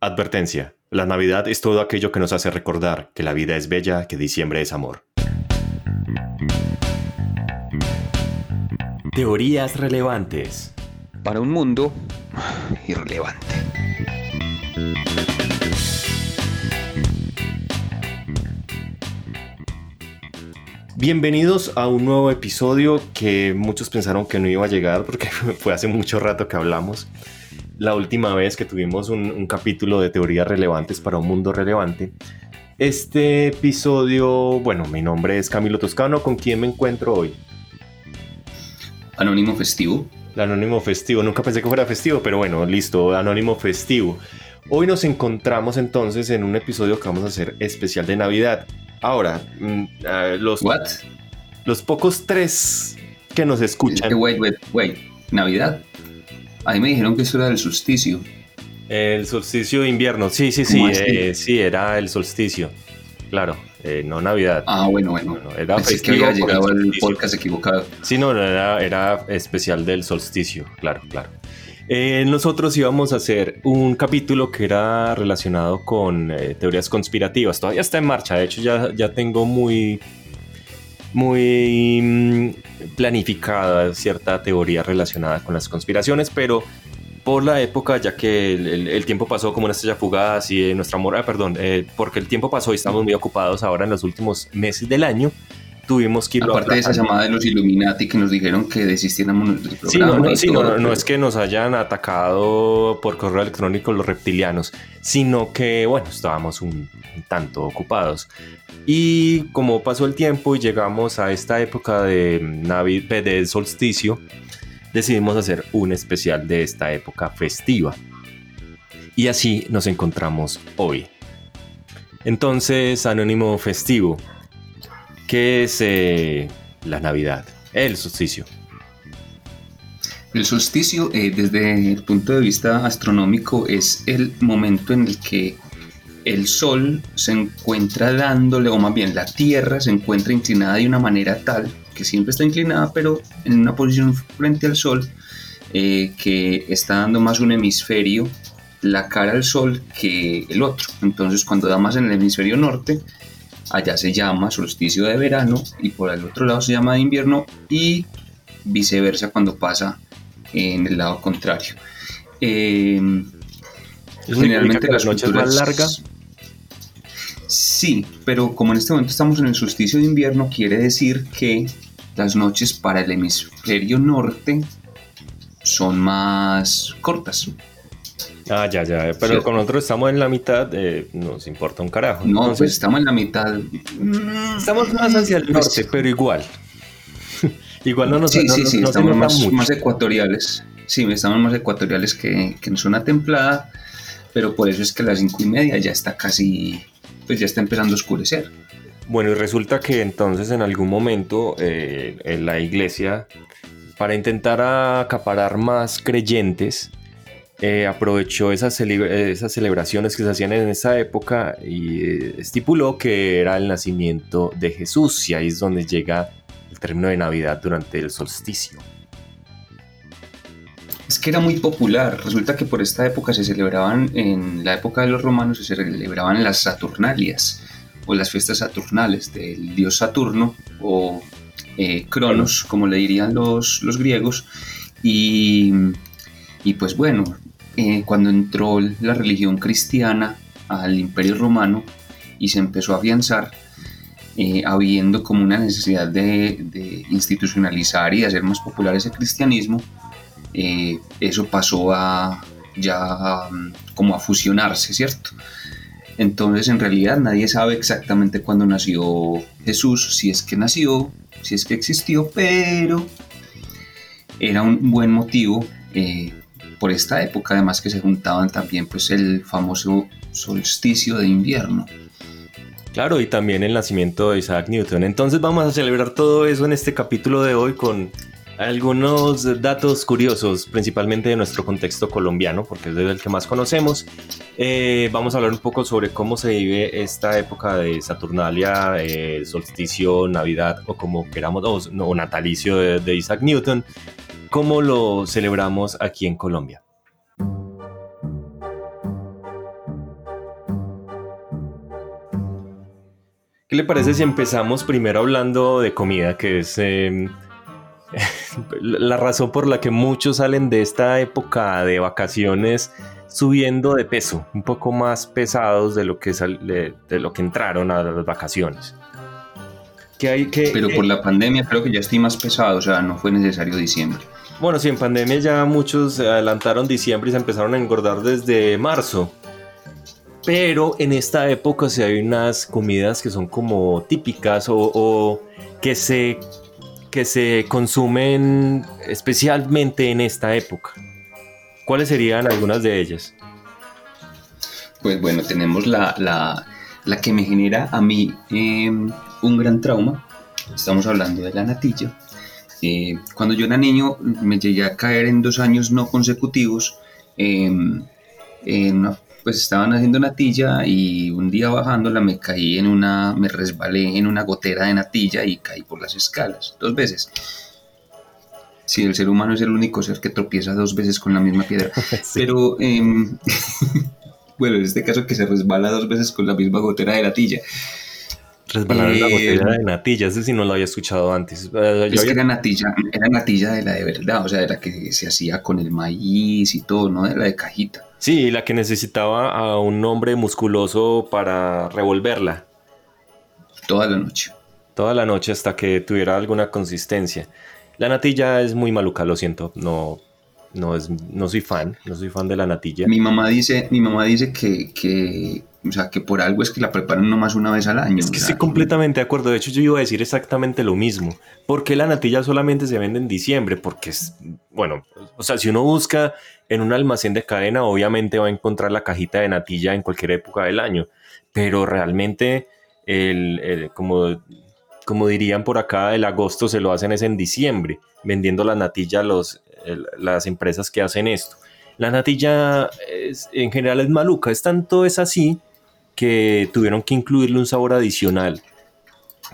Advertencia. La Navidad es todo aquello que nos hace recordar que la vida es bella, que diciembre es amor. Teorías relevantes. Para un mundo irrelevante. Bienvenidos a un nuevo episodio que muchos pensaron que no iba a llegar porque fue hace mucho rato que hablamos. La última vez que tuvimos un, capítulo de teorías relevantes para un mundo relevante. Este episodio, bueno, mi nombre es Camilo Toscano, ¿con quién me encuentro hoy? Anónimo Festivo. Anónimo Festivo, nunca pensé que fuera festivo, pero bueno, listo, Anónimo Festivo. Hoy nos encontramos entonces en un episodio que vamos a hacer especial de Navidad. Ahora, mm, los, los pocos tres que nos escuchan. Wait, wait, wait. ¿Navidad? A mí me dijeron que eso era el solsticio. El solsticio de invierno, sí, sí, sí, eh, sí, era el solsticio. Claro, eh, no Navidad. Ah, bueno, bueno. era Pensé que había llegado el podcast equivocado. Sí, no, era, era especial del solsticio, claro, claro. Eh, nosotros íbamos a hacer un capítulo que era relacionado con eh, teorías conspirativas. Todavía está en marcha. De hecho, ya, ya tengo muy, muy mm, planificada cierta teoría relacionada con las conspiraciones, pero por la época, ya que el, tiempo pasó como una estrella fugaz y nuestro amor, ah, perdón, eh, porque el tiempo pasó y estamos muy ocupados ahora en los últimos meses del año tuvimos que Aparte de esa llamada de los Illuminati que nos dijeron que desistiéramos del programa. Sí, no, no, es que nos hayan atacado por correo electrónico los reptilianos, sino que, bueno, estábamos un, tanto ocupados. Y como pasó el tiempo y llegamos a esta época de Navidad, del solsticio, decidimos hacer un especial de esta época festiva. Y así nos encontramos hoy. Entonces, Anónimo Festivo, ¿Qué es eh, la Navidad? El solsticio. El solsticio, eh, desde el punto de vista astronómico, es el momento en el que el Sol se encuentra dándole, o más bien la Tierra se encuentra inclinada de una manera tal, que siempre está inclinada, pero en una posición frente al Sol, eh, que está dando más un hemisferio, la cara al Sol, que el otro. Entonces, cuando da más en el hemisferio norte, allá se llama solsticio de verano y por el otro lado se llama de invierno y viceversa cuando pasa en el lado contrario. Eh, generalmente las noches más largas. Sí, pero como en este momento estamos en el solsticio de invierno, quiere decir que las noches para el hemisferio norte son más cortas. Ah, ya, ya. Pero con nosotros estamos en la mitad, eh, nos importa un carajo. No, pues estamos en la mitad. Estamos más hacia el pues norte, pero igual. igual no nos Sí, sí, sí, estamos más, ecuatoriales. Sí, estamos más ecuatoriales que, que en zona templada, pero por eso es que a las cinco y media ya está casi, pues ya está empezando a oscurecer. Bueno, y resulta que entonces en algún momento eh, en la iglesia, para intentar acaparar más creyentes, eh, aprovechó esas, celebraciones que se hacían en esa época y eh, estipuló que era el nacimiento de Jesús y ahí es donde llega el término de Navidad durante el solsticio. Es que era muy popular. Resulta que por esta época se celebraban, en la época de los romanos, se celebraban las Saturnalias o las fiestas saturnales del dios Saturno o eh, Cronos, como le dirían los, los griegos. Y, y pues bueno, eh, cuando entró la religión cristiana al imperio romano y se empezó a afianzar, eh, habiendo como una necesidad de, institucionalizar y de hacer más popular ese cristianismo, eh, eso pasó a ya como a fusionarse, ¿cierto? Entonces en realidad nadie sabe exactamente cuándo nació Jesús, si es que nació, si es que existió, pero era un buen motivo por esta época, además que se juntaban también pues el famoso solsticio de invierno. Claro, y también el nacimiento de Isaac Newton. Entonces vamos a celebrar todo eso en este capítulo de hoy con algunos datos curiosos, principalmente de nuestro contexto colombiano, porque es el que más conocemos. Eh, vamos a hablar un poco sobre cómo se vive esta época de Saturnalia, eh, solsticio, Navidad o como queramos, o, natalicio de Isaac Newton. ¿Cómo lo celebramos aquí en Colombia? ¿Qué le parece si empezamos primero hablando de comida, que es em, la razón por la que muchos salen de esta época de vacaciones subiendo de peso, un poco más pesados de lo que, de, de lo que entraron a las vacaciones? Hay que, Pero por la pandemia creo que ya estoy más pesado, o sea, no fue necesario diciembre. Bueno, sí, en pandemia ya muchos adelantaron diciembre y se empezaron a engordar desde marzo. Pero en esta época sí hay unas comidas que son como típicas o, que, se, que se consumen especialmente en esta época. ¿Cuáles serían algunas de ellas? Pues bueno, tenemos la, la, que me genera a mí em, un gran trauma. Estamos hablando de la natilla eh, cuando yo era niño me llegué a caer en dos años no consecutivos. pues estaban haciendo natilla y un día bajándola me caí en una, me resbalé en una gotera de natilla y caí por las escalas dos veces. Sí, el ser humano es el único ser que tropieza dos veces con la misma piedra. Pero, em, bueno, en este caso que se resbala dos veces con la misma gotera de natilla. Resbalar la botella de natilla, ese sí no lo había escuchado antes. Eh, es que era natilla, era natilla de la de verdad, o sea, de la que se hacía con el maíz y todo, no de la de cajita. Sí, la que necesitaba a un hombre musculoso para revolverla. Toda la noche. Toda la noche hasta que tuviera alguna consistencia. La natilla es muy maluca, lo siento, no, no, es, no soy fan, no soy fan de la natilla. Mi mamá dice, mi mamá dice que, que o sea, que por algo es que la preparan nomás una vez al año. Es que estoy completamente de acuerdo. De hecho, yo iba a decir exactamente lo mismo. ¿Por qué la natilla solamente se vende en diciembre? Porque es, bueno, o sea, si uno busca en un almacén de cadena, obviamente va a encontrar la cajita de natilla en cualquier época del año. Pero realmente, el, como, como dirían por acá, el agosto se lo hacen es en diciembre, vendiendo la natilla a los, las empresas que hacen esto. La natilla en general es maluca, es tanto es así que tuvieron que incluirle un sabor adicional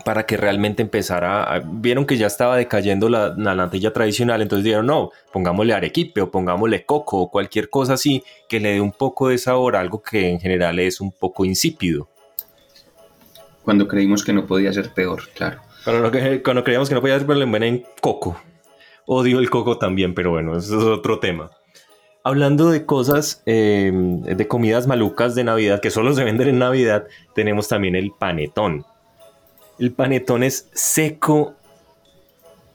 para que realmente empezara, vieron que ya estaba decayendo la, natilla tradicional, entonces dijeron, no, pongámosle arequipe o pongámosle coco o cualquier cosa así que le dé un poco de sabor, algo que en general es un poco insípido. Cuando creímos que no podía ser peor, claro. Cuando, cuando creíamos que no podía ser peor, le en coco. Odio el coco también, pero bueno, eso es otro tema. Hablando de cosas, em, de comidas malucas de Navidad, que solo se venden en Navidad, tenemos también el panetón. El panetón es seco.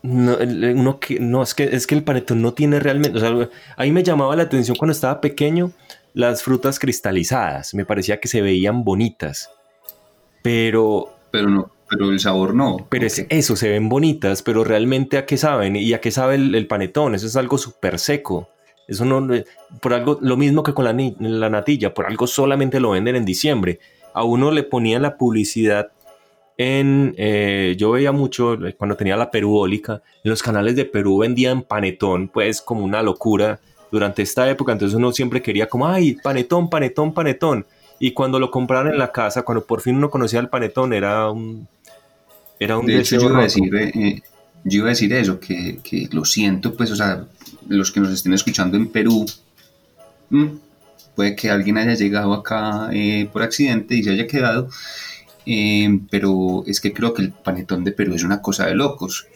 No, es, que, es que el panetón no tiene realmente. O sea, a mí me llamaba la atención cuando estaba pequeño las frutas cristalizadas. Me parecía que se veían bonitas. Pero. Pero no, pero el sabor no. Pero es eso, se ven bonitas, pero realmente a qué saben y a qué sabe el panetón. Eso es algo súper seco. Eso no, por algo, lo mismo que con la, la natilla, por algo solamente lo venden en diciembre. A uno le ponían la publicidad en, eh, yo veía mucho eh, cuando tenía la perubólica, en los canales de Perú vendían panetón, pues como una locura durante esta época, entonces uno siempre quería como, ay, panetón, panetón, panetón. Y cuando lo compraron en la casa, cuando por fin uno conocía el panetón, era un... Era un de hecho, yo iba, a decir, eh, yo iba a decir eso, que, que, lo siento, pues, o sea, los que nos estén escuchando en Perú, mm, puede que alguien haya llegado acá eh, por accidente y se haya quedado, eh, pero es que creo que el panetón de Perú es una cosa de locos.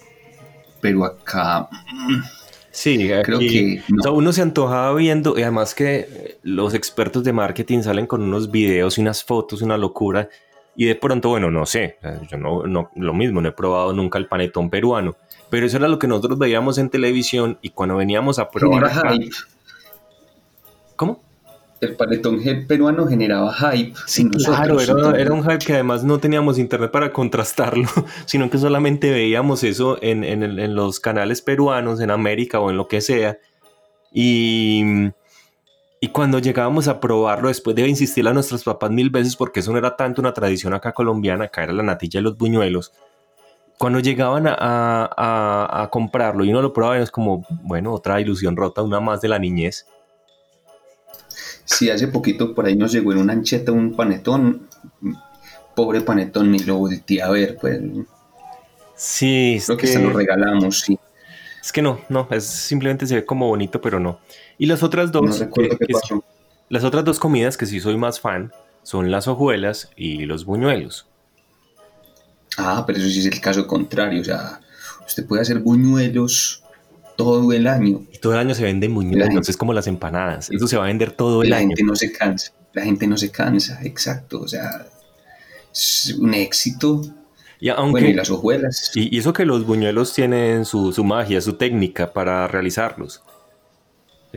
Pero acá... Mm, sí, creo que uno se antojaba viendo, y además que los expertos de marketing salen con unos videos y unas fotos, una locura, y de pronto, bueno, no sé, yo no, no, lo mismo, no he probado nunca el panetón peruano, pero eso era lo que nosotros veíamos en televisión y cuando veníamos a probar... ¿Cómo? El panetón peruano generaba hype. Sí, claro, era, un hype que además no teníamos internet para contrastarlo, sino que solamente veíamos eso en, en los canales peruanos, en América o en lo que sea. Y y cuando llegábamos a probarlo, después de insistir a nuestros papás mil veces, porque eso no era tanto una tradición acá colombiana, acá era la natilla y los buñuelos, cuando llegaban a, comprarlo y uno lo probaba, es como, bueno, otra ilusión rota, una más de la niñez. Sí, hace poquito por ahí nos llegó en una ancheta un panetón, pobre panetón, ni lo volteé a ver, pues. Sí, Creo que, que se lo regalamos, sí. Es que no, no, es simplemente se ve como bonito, pero no. Y las otras dos, las otras dos comidas que sí soy más fan son las hojuelas y los buñuelos. Ah, pero eso sí es el caso contrario. O sea, usted puede hacer buñuelos todo el año. Y todo el año se venden buñuelos, es como las empanadas. Eso se va a vender todo el la año. La gente no se cansa. La gente no se cansa, exacto. O sea, es un éxito. Y aunque, bueno, y las hojuelas. Y, eso que los buñuelos tienen su, su magia, su técnica para realizarlos.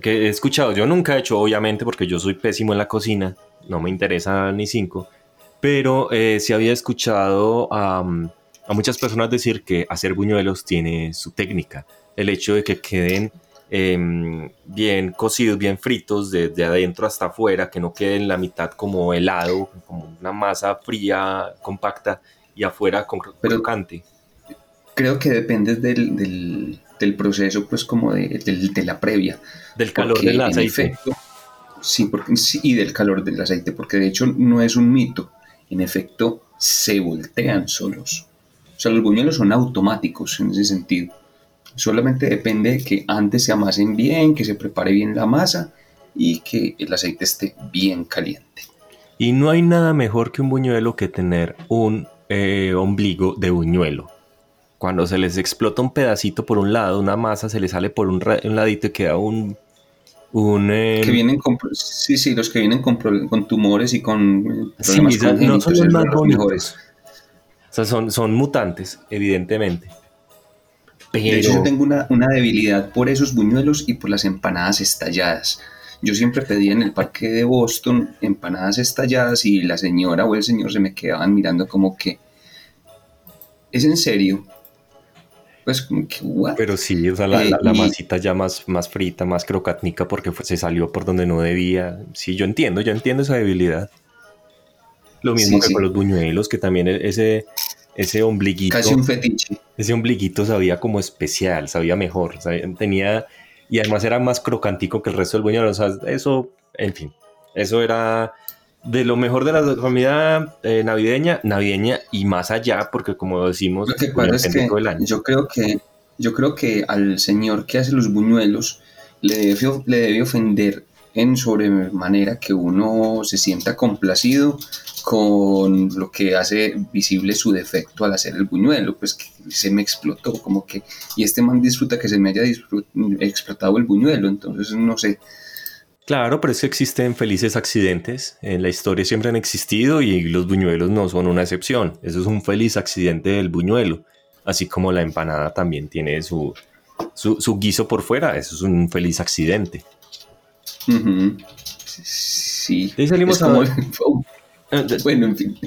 Que he escuchado, yo nunca he hecho, obviamente, porque yo soy pésimo en la cocina, no me interesa ni cinco, pero eh, sí había escuchado a, a muchas personas decir que hacer buñuelos tiene su técnica. El hecho de que queden eh, bien cocidos, bien fritos, desde adentro hasta afuera, que no queden la mitad como helado, como una masa fría, compacta, y afuera con crocante. Creo que depende del, del, del proceso, pues como de, de, de la previa. Del calor porque, del aceite. Efecto, sí, porque, sí, y del calor del aceite, porque de hecho no es un mito. En efecto, se voltean solos. O sea, los buñuelos son automáticos en ese sentido. Solamente depende de que antes se amasen bien, que se prepare bien la masa y que el aceite esté bien caliente. Y no hay nada mejor que un buñuelo que tener un eh, ombligo de buñuelo. Cuando se les explota un pedacito por un lado, una masa se le sale por un, un ladito y queda un... un eh... que vienen con, sí, sí, los que vienen con, con tumores y con... Sí, no son los más bonitos. O sea, son, son mutantes, evidentemente. Pero... De hecho, yo tengo una, una, debilidad por esos buñuelos y por las empanadas estalladas. Yo siempre pedía en el parque de Boston empanadas estalladas y la señora o el señor se me quedaban mirando como que, ¿es en serio? Pues como que, ¿what? Pero sí, o sea, la, eh, la, la y... masita ya más, más frita, más crocatnica porque fue, se salió por donde no debía. Sí, yo entiendo, yo entiendo esa debilidad. Lo mismo sí, que sí. con los buñuelos, que también ese, ese ombliguito. Casi un fetiche. Ese ombliguito sabía como especial, sabía mejor, sabía, tenía. Y además era más crocantico que el resto del buñuelo. O sea, eso, en fin, eso era de lo mejor de la comida eh, navideña, navideña y más allá, porque como decimos, lo que pasa es que yo creo que yo creo que al señor que hace los buñuelos le debe, le debe ofender en sobremanera que uno se sienta complacido con lo que hace visible su defecto al hacer el buñuelo, pues que se me explotó, como que, y este man disfruta que se me haya explotado el buñuelo, entonces no sé. Claro, pero es que existen felices accidentes, en la historia siempre han existido y los buñuelos no son una excepción, eso es un feliz accidente del buñuelo, así como la empanada también tiene su, su, su guiso por fuera, eso es un feliz accidente. Uh -huh. Sí. Y salimos como... a... Bueno, en fin.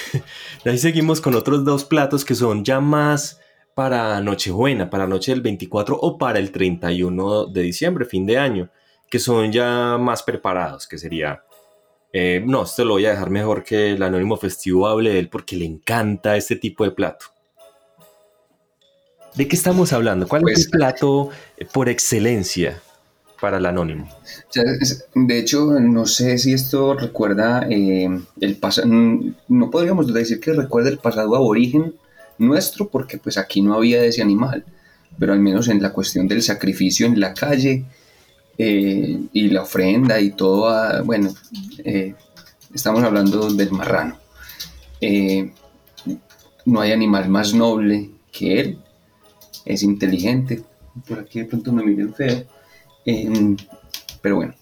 Ahí seguimos con otros dos platos que son ya más para Nochebuena, para noche del 24 o para el 31 de diciembre, fin de año, que son ya más preparados, que sería... Eh, no, esto lo voy a dejar mejor que el anónimo festivo hable de él porque le encanta este tipo de plato. ¿De qué estamos hablando? ¿Cuál pues, es el plato por excelencia para el anónimo? De hecho, no sé si esto recuerda eh, el pasado, no podríamos decir que recuerda el pasado aborigen nuestro, porque pues aquí no había ese animal, pero al menos en la cuestión del sacrificio en la calle eh, y la ofrenda y todo, a, bueno, eh, estamos hablando del marrano. Eh, no hay animal más noble que él, es inteligente, por aquí de pronto me miren feo. Eh, pero bueno,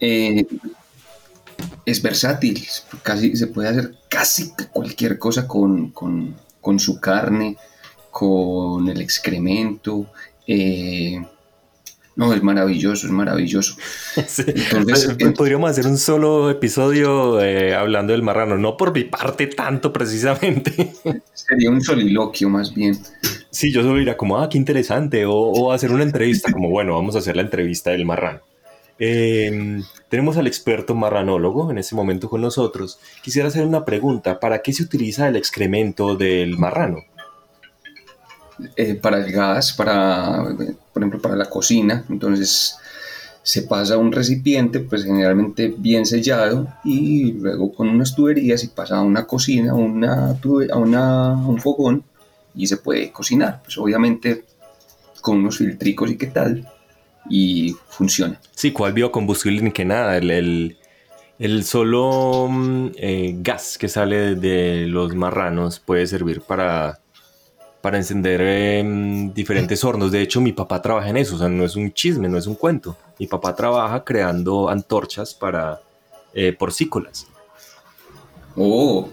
es versátil, casi, se puede hacer casi cualquier cosa con, con, con su carne, con el excremento. Eh, no, es maravilloso, es maravilloso. Sí. Entonces, pues, podríamos hacer un solo episodio eh, hablando del marrano, no por mi parte tanto precisamente. Sería un soliloquio más bien. Sí, yo solo diría como, ah, qué interesante, o, o hacer una entrevista, como, bueno, vamos a hacer la entrevista del marrano. Eh, tenemos al experto marranólogo en este momento con nosotros. Quisiera hacer una pregunta. ¿Para qué se utiliza el excremento del marrano? Eh, para el gas, para, por ejemplo, para la cocina. Entonces se pasa a un recipiente, pues generalmente bien sellado, y luego con unas tuberías y pasa a una cocina, una, a una, un fogón, y se puede cocinar. Pues obviamente con unos filtricos y qué tal, y funciona. Sí, cuál biocombustible ni que nada. El, el, El solo mm, eh, gas que sale de los marranos puede servir para, para encender em, diferentes hornos. De hecho, mi papá trabaja en eso, o sea, no es un chisme, no es un cuento. Mi papá trabaja creando antorchas para eh, porcícolas. Oh.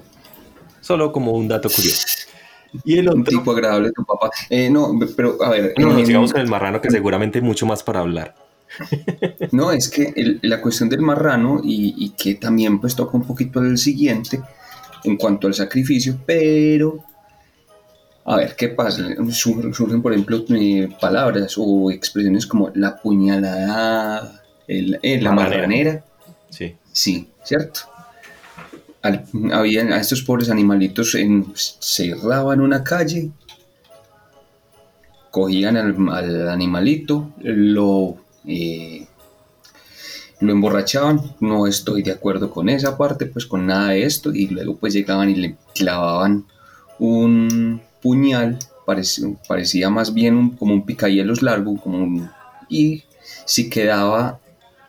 Solo como un dato curioso. Y el Un tipo agradable tu papá. Eh, no, pero a ver. No, nos sigamos con el marrano, que seguramente hay mucho más para hablar. No, es que el- la cuestión del marrano y, y que también pues toca un poquito el siguiente en cuanto al sacrificio, pero a ver, ¿qué pasa? Sur- Surgen, por ejemplo, eh, palabras o expresiones como la puñalada, el- eh, la Marranera. marranera, Sí. sí, ¿cierto? Al- habían a estos pobres animalitos en, cerraban una calle, cogían al, al animalito, lo, eh, lo emborrachaban, no estoy de acuerdo con esa parte, pues con nada de esto, y luego pues llegaban y le clavaban un puñal, parecía, parecía más bien un- como un picahielos largo, como un- y si quedaba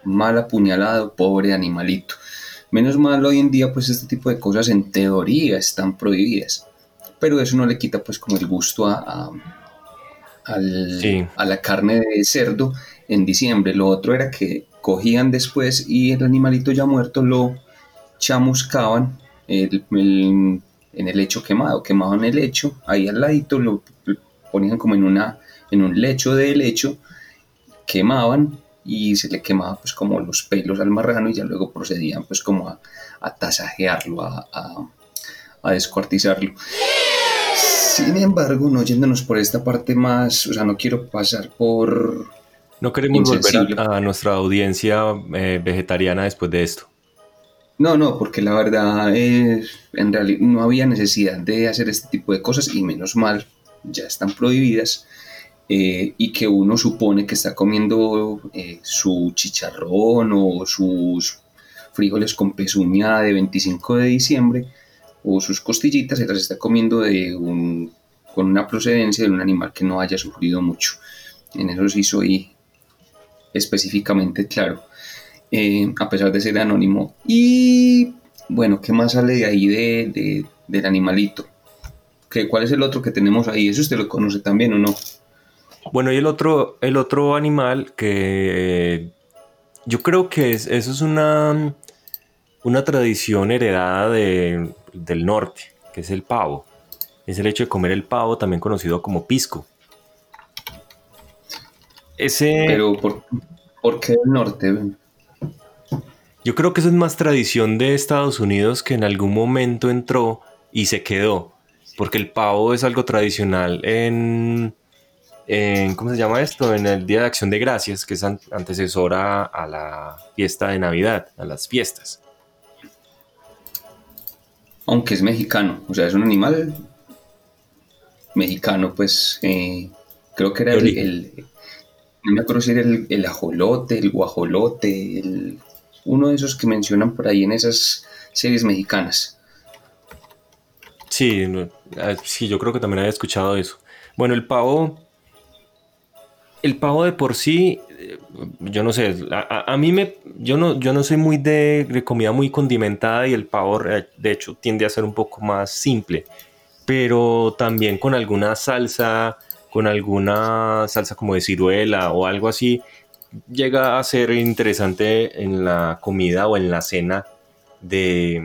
mal apuñalado, pobre animalito. Menos mal hoy en día pues este tipo de cosas en teoría están prohibidas, pero eso no le quita pues como el gusto a, a- al- Sí. a la carne de cerdo en diciembre. Lo otro era que cogían después y el animalito ya muerto lo chamuscaban el- el- en el lecho quemado, quemaban el lecho ahí al ladito, lo, lo ponían como en, una, en un lecho de lecho, quemaban y se le quemaba pues como los pelos al marrano y ya luego procedían pues como a, a tasajearlo, a, a- a descuartizarlo. Sin embargo, no yéndonos por esta parte más, o sea, no quiero pasar por... No queremos volver a nuestra audiencia eh, vegetariana después de esto. No, no, porque la verdad es, en realidad no había necesidad de hacer este tipo de cosas y menos mal, ya están prohibidas eh, y que uno supone que está comiendo eh, su chicharrón o sus frijoles con pezuña de 25 de diciembre o sus costillitas se las está comiendo de un, con una procedencia de un animal que no haya sufrido mucho. En eso sí soy específicamente claro, eh, a pesar de ser anónimo. Y bueno, ¿qué más sale de ahí de, de- del animalito? ¿Qué, ¿Cuál es el otro que tenemos ahí? ¿Eso usted lo conoce también o no? Bueno, y el otro, el otro animal que yo creo que es, eso es una, una tradición heredada de- del norte, que es el pavo. Es el hecho de comer el pavo, también conocido como pisco. Ese, Pero ¿por, por qué del norte? Yo creo que eso es más tradición de Estados Unidos que en algún momento entró y se quedó. Porque el pavo es algo tradicional en, en, ¿cómo se llama esto? En el Día de Acción de Gracias, que es an- antecesora a la fiesta de Navidad, a las fiestas. Aunque es mexicano, o sea, es un animal mexicano, pues eh, creo que era el, no me acuerdo si era el, el ajolote, el guajolote, el- uno de esos que mencionan por ahí en esas series mexicanas. Sí, ah, sí, yo creo que también había escuchado eso. Bueno, el pavo, el pavo de por sí, eh, yo no sé, a mí me, yo no, yo no soy muy de, de comida muy condimentada y el pavo, eh, de hecho, tiende a ser un poco más simple, pero también con alguna salsa, con alguna salsa como de ciruela o algo así, llega a ser interesante en la comida o en la cena de,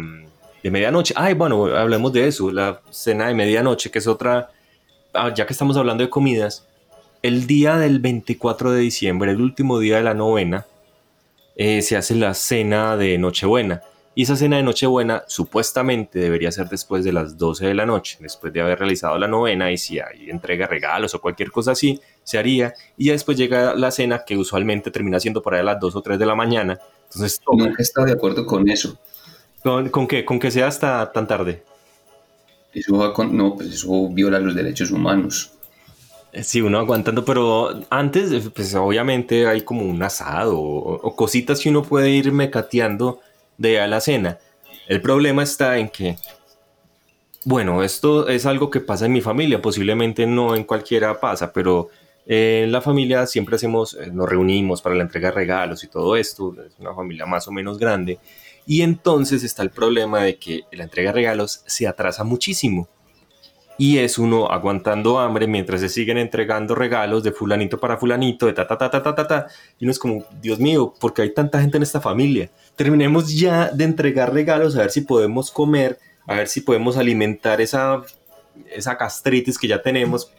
de medianoche. Ay, bueno, hablemos de eso, la cena de medianoche, que es otra, ah, ya que estamos hablando de comidas, el día del 24 de diciembre, el último día de la novena, eh, se hace la cena de Nochebuena. Y esa cena de Nochebuena supuestamente debería ser después de las 12 de la noche, después de haber realizado la novena y si hay entrega regalos o cualquier cosa así, se haría. Y ya después llega la cena que usualmente termina siendo por ahí a las 2 o 3 de la mañana. Entonces, toca- Nunca he estado de acuerdo con eso. ¿con, con qué? ¿Con que sea hasta tan tarde? Eso va con, no, pues eso viola los derechos humanos. Eh, Sí, uno aguantando, pero antes, eh, pues obviamente hay como un asado o, o cositas que uno puede ir mecateando de a la cena. El problema está en que, bueno, esto es algo que pasa en mi familia, posiblemente no en cualquiera pasa, pero en la familia siempre hacemos, eh, nos reunimos para la entrega de regalos y todo esto, es una familia más o menos grande, Y entonces está el problema de que la entrega de regalos se atrasa muchísimo. Y es uno aguantando hambre mientras se siguen entregando regalos de fulanito para fulanito, de ta ta ta ta ta ta ta. Y uno es como, Dios mío, ¿por qué hay tanta gente en esta familia? Terminemos ya de entregar regalos a ver si podemos comer, a ver si podemos alimentar esa, esa gastritis que ya tenemos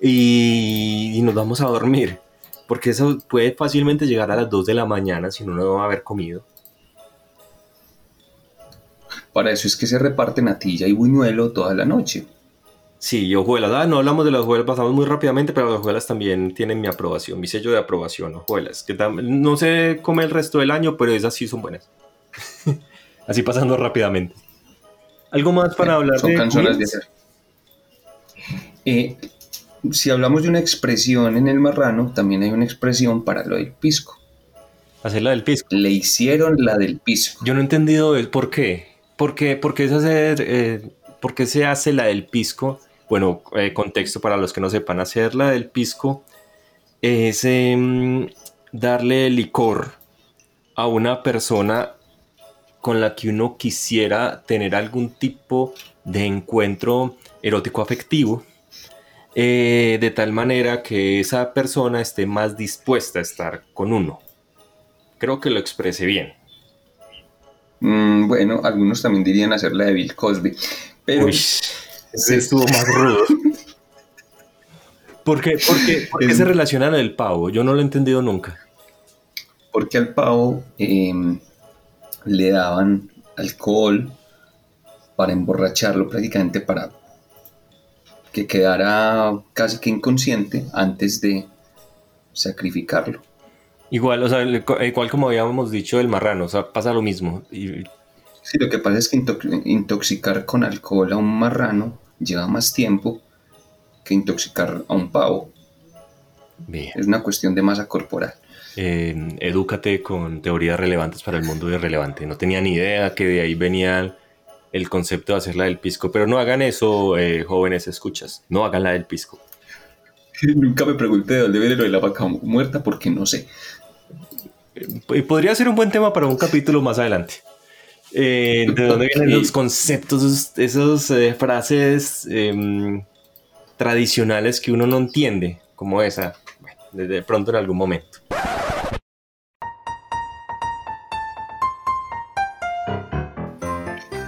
y, nos vamos a dormir. Porque eso puede fácilmente llegar a las 2 de la mañana si uno no va a haber comido. Para eso es que se reparte natilla y buñuelo toda la noche. Sí, y hojuelas. Ah, no hablamos de las hojuelas, pasamos muy rápidamente, pero las hojuelas también tienen mi aprobación, mi sello de aprobación, hojuelas. Que no se come el resto del año, pero esas sí son buenas. Así pasando rápidamente. ¿Algo más para hablar son canciones de hacer. Eh, si hablamos de una expresión en el marrano, también hay una expresión para lo del pisco. Hacer la del pisco. Le hicieron la del pisco. Yo no he entendido el por qué. ¿Por qué, por qué, hacer, eh, ¿por qué se hace la del pisco? Bueno, eh, contexto para los que no sepan, hacer la del pisco es em, darle licor a una persona con la que uno quisiera tener algún tipo de encuentro erótico afectivo eh, de tal manera que esa persona esté más dispuesta a estar con uno. Creo que lo expresé bien. Mm, bueno, algunos también dirían hacer la de Bill Cosby. Pero Uy, ese estuvo más rudo. ¿Por qué, se relaciona el pavo? Yo no lo he entendido nunca. Porque al pavo em, le daban alcohol para emborracharlo, prácticamente para que quedara casi que inconsciente antes de sacrificarlo. Igual, o sea, igual como habíamos dicho el marrano, o sea, pasa lo mismo. Y... Sí, lo que pasa es que intoxicar con alcohol a un marrano lleva más tiempo que intoxicar a un pavo. Es una cuestión de masa corporal. Eh, edúcate con teorías relevantes para el mundo irrelevante. No tenía ni idea que de ahí venía el concepto de hacer la del pisco. Pero no hagan eso, eh, jóvenes escuchas. No hagan la del pisco. Nunca me pregunté de dónde viene lo de la vaca muerta porque no sé. Eh, podría ser un buen tema para un capítulo más adelante. Eh, ¿De dónde vienen los conceptos, esas frases em, tradicionales que uno no entiende? Como esa. Bueno, de pronto en algún momento.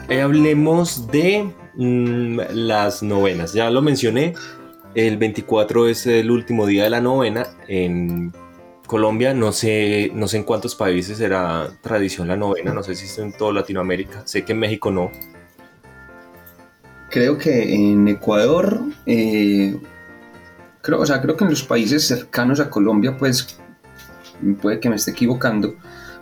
Eh, hablemos de mm, las novenas. Ya lo mencioné, el 24 es el último día de la novena. En Colombia, no sé, no sé en cuántos países era tradición la novena, no sé si es en toda Latinoamérica, sé que en México no. Creo que en Ecuador, eh, creo, o sea, creo que en los países cercanos a Colombia, pues puede que me esté equivocando,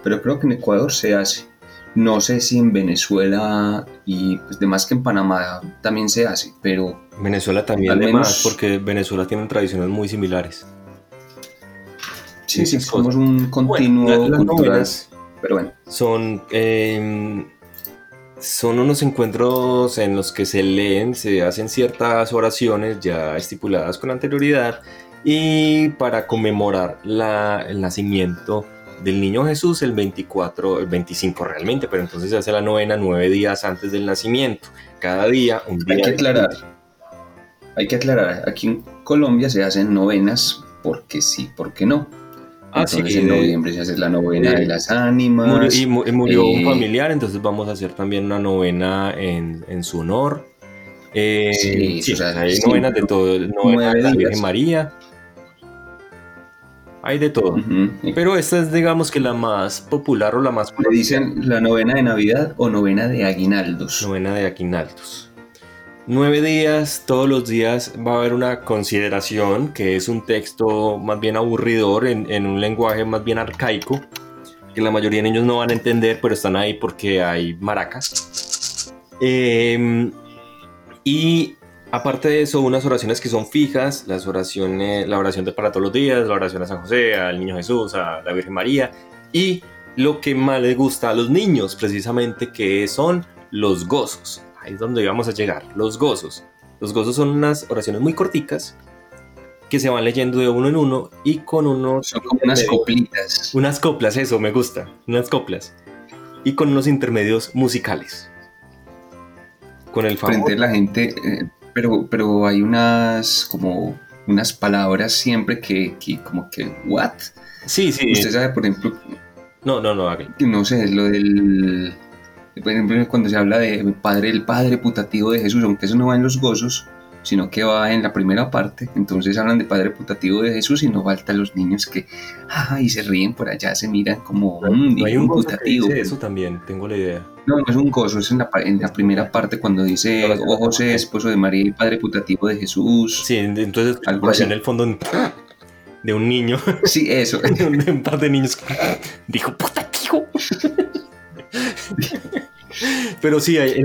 pero creo que en Ecuador se hace. No sé si en Venezuela y pues de más que en Panamá también se hace, pero... Venezuela también además porque Venezuela tiene tradiciones muy similares. Sí, sí, somos un continuo cultural, pero bueno. Son, em, son unos encuentros en los que se leen, se hacen ciertas oraciones ya estipuladas con anterioridad y para conmemorar la, el nacimiento del niño Jesús el 24, el 25 realmente, pero entonces se hace la novena nueve días antes del nacimiento. Cada día un día. Hay que aclarar, hay que aclarar, aquí en Colombia se hacen novenas porque sí, porque no. Ah, sí, en noviembre se hace la novena de las ánimas. y murió un eh, familiar, entonces vamos a hacer también una novena en, su honor. Eh, sí, o sea, hay novenas de todo, novena de la Virgen María. Hay de todo. Pero esta es, digamos que la más popular o la más. Le dicen la novena de Navidad o novena de aguinaldos. Novena de aguinaldos. Nueve días, todos los días va a haber una consideración que es un texto más bien aburridor en, un lenguaje más bien arcaico, que la mayoría de niños no van a entender, pero están ahí porque hay maracas. Em, y Aparte de eso, unas oraciones que son fijas, las oraciones, la oración de para todos los días, la oración a San José, al Niño Jesús, a la Virgen María, y lo que más les gusta a los niños, precisamente, que son los gozos. Ahí es donde vamos a llegar, los gozos. Los gozos son unas oraciones muy corticas que se van leyendo de uno en uno y con unos... Son como unas coplitas. Unas coplas, eso, me gusta, unas coplas. y con unos intermedios musicales. Con el favor. Frente a la gente, eh, pero, pero hay unas como unas palabras siempre que, como que, ¿what? Sí, sí. Usted sabe, por ejemplo... No, no, no, No sé, lo del... Por ejemplo, cuando se habla de padre, el padre putativo de Jesús, aunque eso no va en los gozos, sino que va en la primera parte. Entonces hablan de Padre Putativo de Jesús y no falta los niños que, y se ríen por allá, se miran como un hay un putativo. eso también, tengo la idea. No, no es un gozo, es en la, en la primera parte cuando dice, oh José, esposo de María y Padre Putativo de Jesús. Sí, entonces algo así. en el fondo de un niño. Sí, eso. de un par de niños. Dijo, putativo. Pero sí, eh,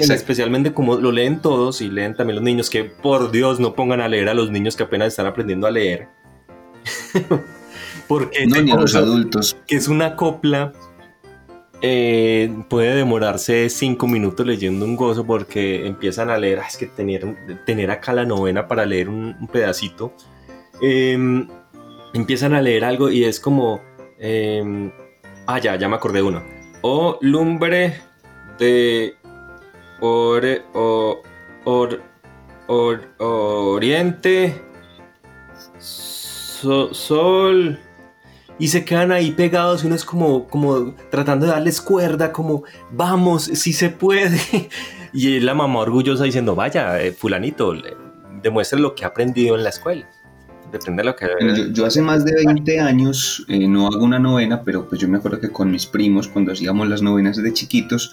especialmente como lo leen todos y leen también los niños, que por Dios no pongan a leer a los niños que apenas están aprendiendo a leer. Porque no, ni a los adultos. Que es una copla. Eh, puede demorarse cinco minutos leyendo un gozo porque empiezan a leer. Ah, es que tener, tener acá la novena para leer un, pedacito. Em, empiezan a leer algo y es como. Em, ah, ya, ya me acordé uno. O lumbre de Oriente, Sol, y se quedan ahí pegados y uno es como, como tratando de darles cuerda, como vamos, si se puede. Y la mamá orgullosa diciendo, vaya, eh, fulanito, demuestre lo que ha aprendido en la escuela. Depende de lo que... yo, hace más de 20 años eh, no hago una novena, pero pues yo me acuerdo que con mis primos, cuando hacíamos las novenas de chiquitos,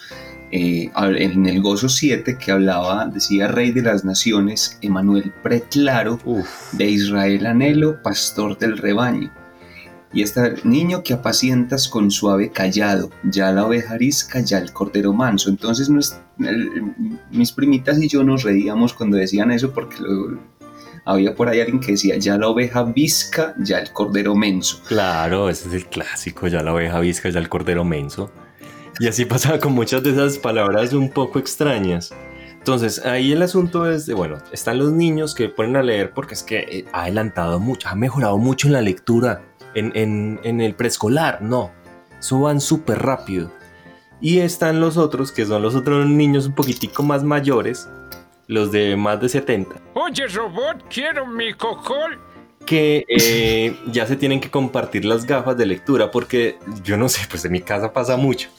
eh, en el Gozo 7 que hablaba, decía Rey de las Naciones, Emanuel Preclaro, de Israel Anhelo, pastor del rebaño. Y este niño que apacientas con suave callado, ya la oveja arisca, ya el cordero manso. Entonces mis primitas y yo nos reíamos cuando decían eso porque había por ahí alguien que decía, ya la oveja visca, ya el cordero menso. Claro, ese es el clásico, ya la oveja visca, ya el cordero menso. Y así pasaba con muchas de esas palabras un poco extrañas. Entonces, ahí el asunto es de, bueno, están los niños que ponen a leer porque es que eh, ha adelantado mucho, ha mejorado mucho en la lectura, en, en, el preescolar, no, eso van súper rápido. Y están los otros, que son los otros niños un poquitico más mayores, los de más de 70. Oye, robot, quiero mi cocol. Que eh, ya se tienen que compartir las gafas de lectura, porque yo no sé, pues en mi casa pasa mucho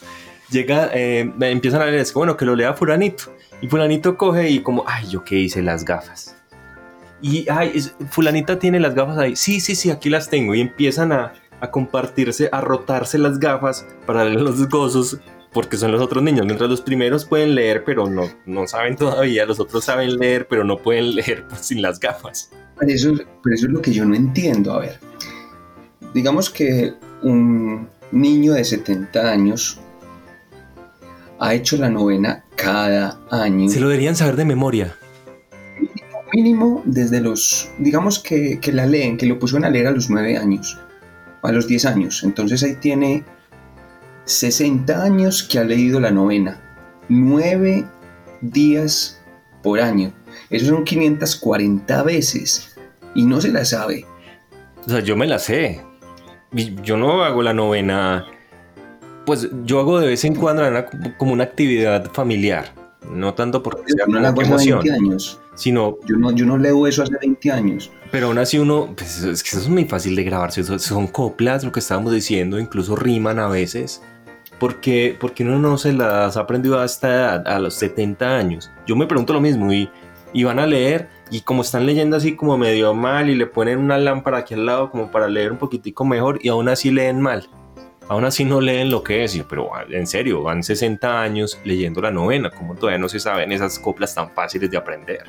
llega, eh, empiezan a leer, es bueno, que lo lea fulanito. Y fulanito coge y como, ay, yo qué hice las gafas. Y, ay, fulanita tiene las gafas ahí. Sí, sí, sí, aquí las tengo. Y empiezan a, a compartirse, a rotarse las gafas para los gozos porque son los otros niños. Mientras los primeros pueden leer, pero no, no saben todavía. Los otros saben leer, pero no pueden leer sin las gafas. Pero eso, pero eso es lo que yo no entiendo. A ver, digamos que un niño de 70 años ha hecho la novena cada año. Se lo deberían saber de memoria. Mínimo desde los, digamos que, la leen, que lo pusieron a leer a los 9 años, a los 10 años. Entonces ahí tiene 60 años que ha leído la novena. 9 días por año. Eso son 540 veces. Y no se la sabe. O sea, yo me la sé. Yo no hago la novena pues yo hago de vez en cuando como una actividad familiar. No tanto porque sea no la hago hace 20 años. Sino, yo, no, yo no leo eso hace 20 años. Pero aún así uno, pues es que eso es muy fácil de grabarse. Son coplas, lo que estábamos diciendo, incluso riman a veces. Porque, porque uno no se las ha aprendido hasta a los 70 años. Yo me pregunto lo mismo y, y van a leer y como están leyendo así como medio mal y le ponen una lámpara aquí al lado como para leer un poquitico mejor y aún así leen mal aún así no leen lo que es, pero en serio, van 60 años leyendo la novena, como todavía no se saben esas coplas tan fáciles de aprender.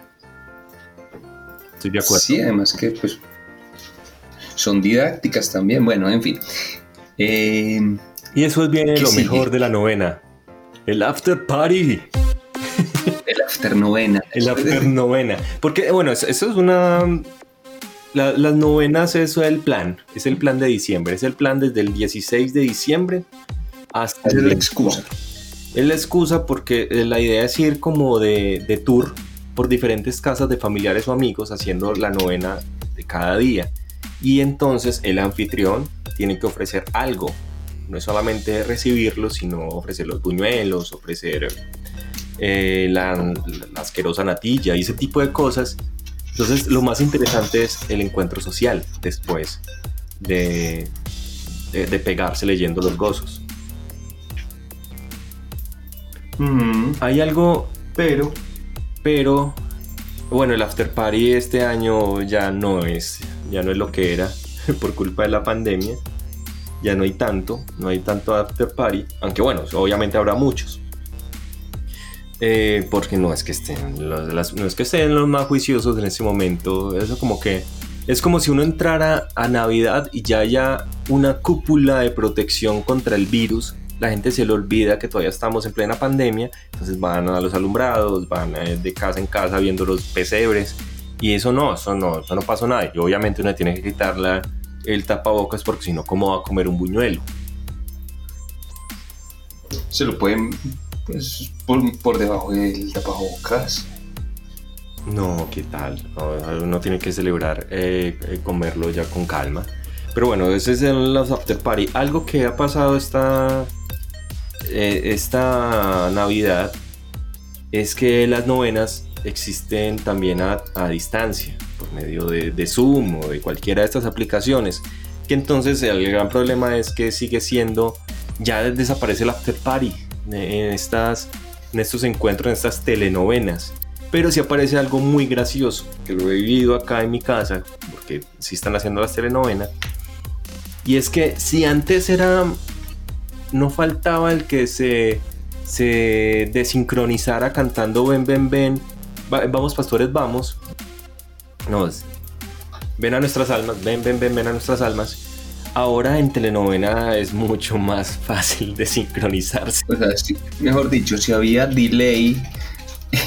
Estoy de acuerdo. Sí, además que pues son didácticas también, bueno, en fin. Em, y eso es bien lo mejor de la novena, el after party. El after novena. el after novena. Porque, bueno, eso es una las novenas, eso es el plan, es el plan de diciembre, es el plan desde el 16 de diciembre hasta... Es la excusa. Es la excusa porque eh, la idea es ir como de, de tour por diferentes casas de familiares o amigos haciendo la novena de cada día. Y entonces el anfitrión tiene que ofrecer algo No es solamente recibirlos, sino ofrecer los buñuelos, ofrecer eh, la, asquerosa natilla y ese tipo de cosas. Entonces, lo más interesante es el encuentro social después de, de, de pegarse leyendo los gozos. Mm, Hay algo, pero, pero, bueno, el after party este año ya no es, ya no es lo que era por culpa de la pandemia. Ya no hay tanto, no hay tanto after party, aunque bueno, obviamente habrá muchos. Eh, porque no es que estén los, no es que estén los más juiciosos en este momento. Eso como que es como si uno entrara a Navidad y ya haya una cúpula de protección contra el virus. La gente se le olvida que todavía estamos en plena pandemia, entonces van a los alumbrados, van eh, de casa en casa viendo los pesebres. Y eso no, eso no, eso no pasó nada. Y obviamente uno tiene que quitar la- el tapabocas porque si no, ¿cómo va a comer un buñuelo? se lo pueden, pues, por, por debajo del tapabocas. No, ¿qué tal? No, uno tiene que celebrar eh, eh, comerlo ya con calma. Pero bueno, ese es el after party. Algo que ha pasado esta, eh, esta Navidad es que las novenas existen también a, a distancia, por medio de, de Zoom o de cualquiera de estas aplicaciones. Que entonces el gran problema es que sigue siendo, ya desaparece el after party en, estas, en estos encuentros, en estas telenovenas. Pero sí aparece algo muy gracioso, que lo he vivido acá en mi casa, porque sí están haciendo las telenovenas. Y es que si antes era. No faltaba el que se, se desincronizara cantando Ven, ven, ven. va- vamos, pastores, vamos. No, es, ven a nuestras almas, ven, ven, ven, ven a nuestras almas. Ahora en telenovela es mucho más fácil de sincronizarse. O sea, mejor dicho, si había delay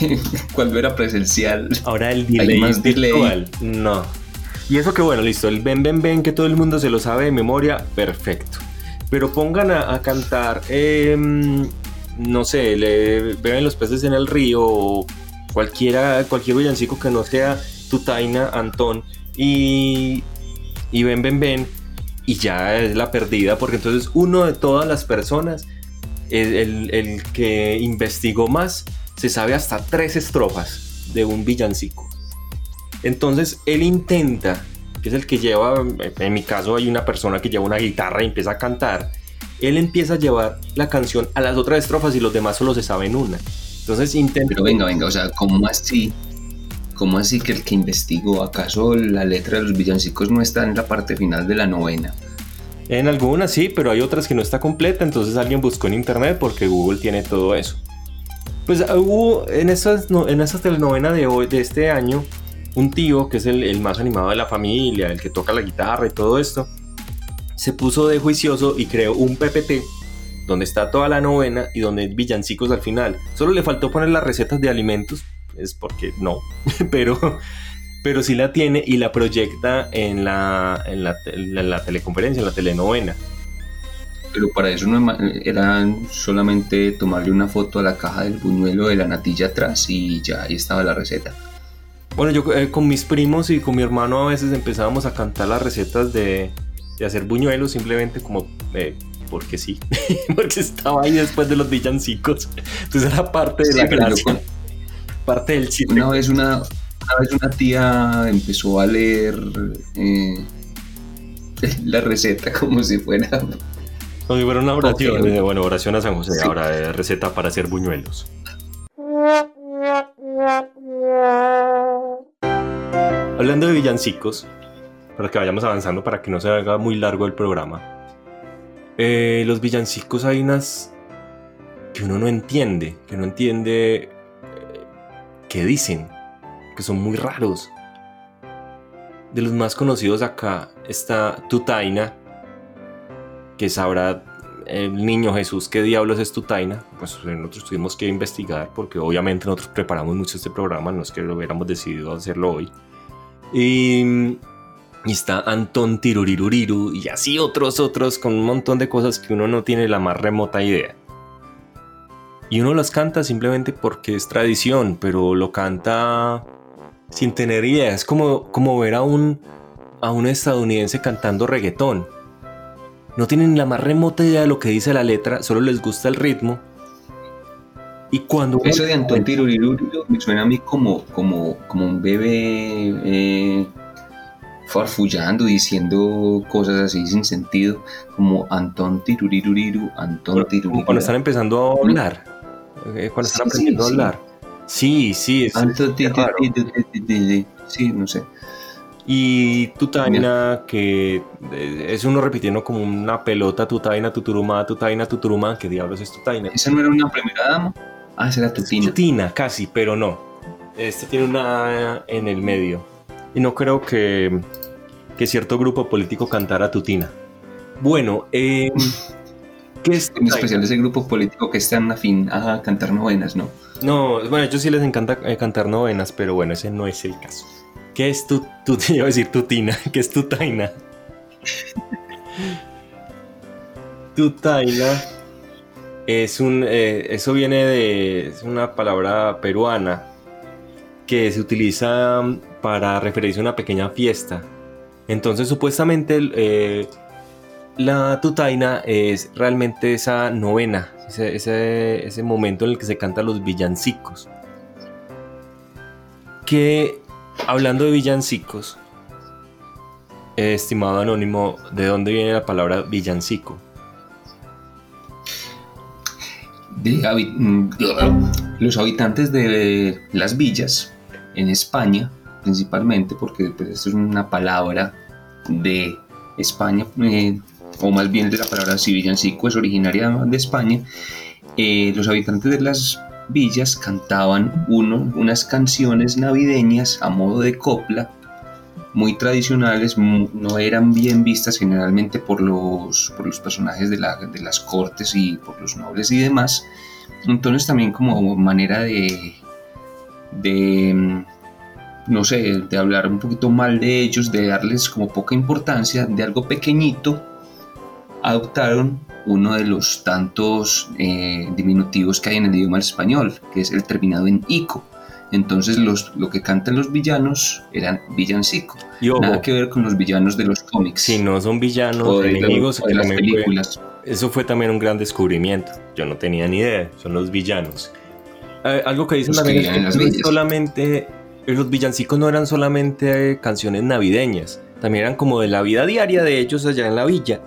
cuando era presencial, Ahora el delay más delay. virtual, no. Y eso que bueno, listo, el ven, ven, ven, que todo el mundo se lo sabe de memoria, perfecto. Pero pongan a, a cantar, em, no sé, le beben los peces en el río o cualquiera, cualquier villancico que no sea Tutaina, Antón y, y ven, ven, ven, y ya es la perdida, porque entonces uno de todas las personas, el, el- el que investigó más, se sabe hasta tres estrofas de un villancico. Entonces él intenta, que es el que lleva, en mi caso hay una persona que lleva una guitarra y empieza a cantar, él empieza a llevar la canción a las otras estrofas y los demás solo se saben una. Entonces intenta... pero venga, venga, o sea, ¿cómo así? ¿Cómo así que el que investigó, acaso la letra de los villancicos no está en la parte final de la novena? En algunas sí, pero hay otras que no está completa, entonces alguien buscó en internet porque Google tiene todo eso. Pues ah, hubo en esas, en esa telenovela de hoy, de este año, un tío que es el, el más animado de la familia, el que toca la guitarra y todo esto, se puso de juicioso y creó un PPT donde está toda la novena y donde hay villancicos al final. Solo le faltó poner las recetas de alimentos, es porque no, pero, pero sí la tiene y la proyecta en la, en la, en la teleconferencia, en la telenovena. Pero para eso no era solamente tomarle una foto a la caja del buñuelo de la natilla atrás y ya ahí estaba la receta. Bueno, yo eh, con mis primos y con mi hermano a veces empezábamos a cantar las recetas de, de hacer buñuelos simplemente como eh, porque sí, porque estaba ahí después de los villancicos. Entonces era parte de Sí, la yo gracia, parte del chiste. Una vez una, una vez una tía empezó a leer eh, la receta como si fuera Como si fuera una oración. Eh, Bueno, oración a San José, Sí. ahora eh, receta para hacer buñuelos. Hablando de villancicos, para que vayamos avanzando, para que no se haga muy largo el programa. eh, los villancicos hay unas que uno no entiende, que no entiende qué dicen, que son muy raros. De los más conocidos acá está Tutaina, que sabrá el niño Jesús qué diablos es Tutaina. Pues nosotros tuvimos que investigar porque obviamente nosotros preparamos mucho este programa, no es que lo hubiéramos decidido hacerlo hoy. Y, y está Antón Tiruriruriru y así otros, otros con un montón de cosas que uno no tiene la más remota idea. Y uno los canta simplemente porque es tradición, pero lo canta sin tener idea. Es como, como ver a un, a un estadounidense cantando reggaetón. no tienen la más remota idea de lo que dice la letra, solo les gusta el ritmo. Y cuando... Eso de Antón Tiruriruriru me suena a mí como, como, como un bebé eh, farfullando, diciendo cosas así sin sentido, como Antón Tiruriruriru, Antón Tiruriruriru. Cuando están empezando a hablar, eh, cuando están aprendiendo a hablar. Sí, sí, es, sí, no sé. Y Tutaina, que eh, es uno repitiendo como una pelota, Tutaina, Tuturuma, Tutaina, Tuturuma, ¿qué diablos es Tutaina? ¿Esa no era una primera dama? Ah, esa era Tutina. Tutina, casi, pero no. Este tiene una en el medio. Y no creo que, que cierto grupo político cantara Tutina. Bueno, eh, ¿qué es En especial ese grupo político que es tan afín a cantar novenas, ¿no? No, bueno, a ellos sí les encanta eh, cantar novenas, pero bueno, ese no es el caso. ¿Qué es tu, tu iba a decir tutina? ¿Qué es tutaina? tutaina es un, eh, eso viene de, es una palabra peruana que se utiliza para referirse a una pequeña fiesta. Entonces, supuestamente, eh, la tutaina es realmente esa novena, ese, ese, ese momento en el que se cantan los villancicos. Que, hablando de villancicos, estimado anónimo, ¿de dónde viene la palabra villancico? de mm, los habitantes de las villas en España, principalmente, porque pues, es una palabra de España, eh, o más bien de la palabra si villancico es originaria de España, eh, los habitantes de las villas cantaban uno, unas canciones navideñas a modo de copla, muy tradicionales, no eran bien vistas generalmente por los, por los personajes de, la- de las cortes y por los nobles y demás. Entonces también como manera de, de, mm, no sé, de hablar un poquito mal de ellos, de darles como poca importancia, de algo pequeñito, adoptaron uno de los tantos eh, diminutivos que hay en el idioma español, que es el terminado en ico. Entonces los, lo que cantan los villanos eran villancico. Y ojo, Nada que ver con los villanos de los cómics. si no son villanos, o de, de- enemigos, o de que las fue- películas. eso fue también un gran descubrimiento. Yo no tenía ni idea, son los villanos. Eh, algo que dicen Los que también es que no solamente, eh, los villancicos no eran solamente canciones navideñas, también eran como de la vida diaria de ellos allá en la villa.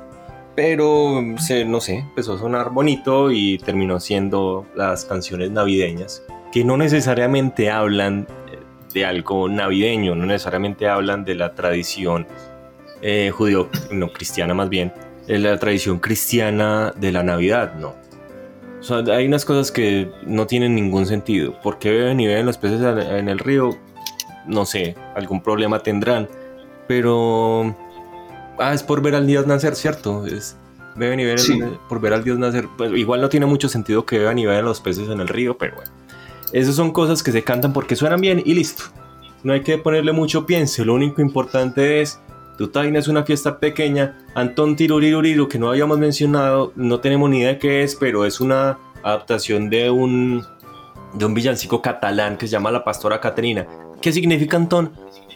Pero, se, no sé, empezó a sonar bonito y terminó siendo las canciones navideñas, que no necesariamente hablan eh, de algo navideño, no necesariamente hablan de la tradición eh, judío, no cristiana más bien, de la tradición cristiana de la Navidad, no. O sea, hay unas cosas que no tienen ningún sentido. ¿Por qué beben y beben los peces en el río? No sé, algún problema tendrán. Pero... Ah, es por ver al Dios nacer, ¿cierto? Es, beben y beben Sí. por ver al Dios nacer. Pues, igual no tiene mucho sentido que beban y beben los peces en el río, pero bueno. Esas son cosas que se cantan porque suenan bien y listo. No hay que ponerle mucho pienso. Lo único importante es Tutaina es una fiesta pequeña. Antón Tiruriruriru, que no habíamos mencionado, no tenemos ni idea qué es, pero es una adaptación de un, de un villancico catalán que se llama La Pastora Caterina. ¿Qué significa Antón?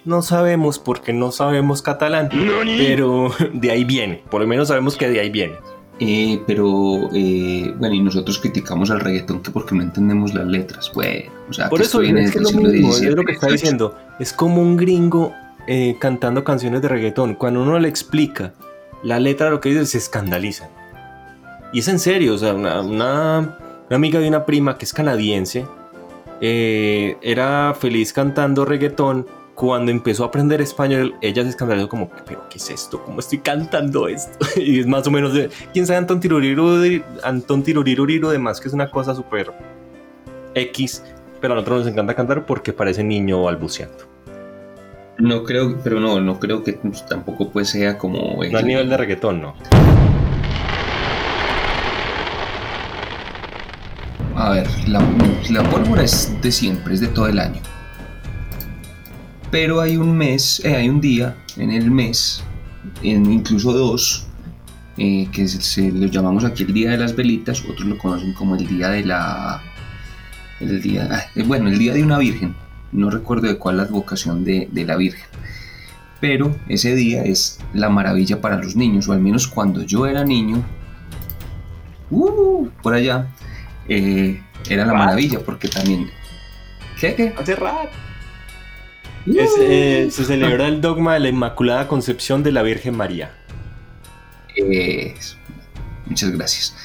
No sabemos porque no sabemos catalán, pero de ahí viene. Por lo menos sabemos que de ahí viene. Eh, pero, eh, bueno, y nosotros criticamos al reggaetón que porque no entendemos las letras. Bueno, o sea, Por que eso es, que es lo mismo, XVII, es lo que está diciendo. Es como un gringo eh, cantando canciones de reggaetón. Cuando uno le explica la letra de lo que dice, se escandaliza. Y es en serio, o sea, una, una- una amiga de una prima que es canadiense eh, era feliz cantando reggaetón. Cuando empezó a aprender español, ella se escandalizó como, pero ¿qué es esto? ¿Cómo estoy cantando esto? y es más o menos de, ¿quién sabe Antón Tiruriru? Antón Tiruriruriru, además que es una cosa súper X, pero a nosotros nos encanta cantar porque parece niño balbuceando. No creo, pero no, no creo que pues, tampoco pues sea como... No a nivel de reggaetón, no. A ver, la, la pólvora es de siempre, es de todo el año. Pero hay un mes, eh, hay un día en el mes, en incluso dos, eh, que se, se lo llamamos aquí el Día de las Velitas, otros lo conocen como el Día de la... El día, ah, eh, bueno, el Día de una Virgen. No recuerdo de cuál la advocación de, de la Virgen. pero ese día es la maravilla para los niños, o al menos cuando yo era niño, uh, por allá, eh, era la maravilla, porque también... ¿Qué? qué? Hace rato. Es, eh, se celebra el dogma de la Inmaculada Concepción de la Virgen María. Muchas gracias.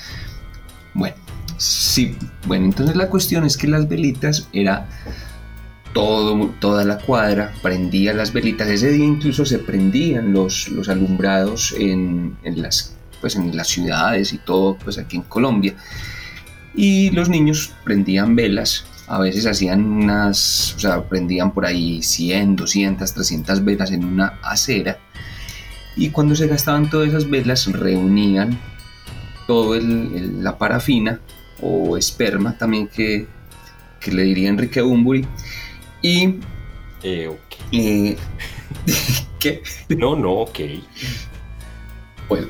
Bueno, sí, bueno, entonces la cuestión es que las velitas era todo, toda la cuadra, prendía las velitas. Ese día incluso se prendían los, los alumbrados en, en las, pues en las ciudades y todo, pues aquí en Colombia. Y los niños prendían velas a veces hacían unas, o sea, prendían por ahí 100, 200, 300 velas en una acera. Y cuando se gastaban todas esas velas, reunían todo el, la parafina o esperma también que, que le diría Enrique Bumburi. Y... Eh, ok. Eh, ¿Qué? No, no, ok. Bueno,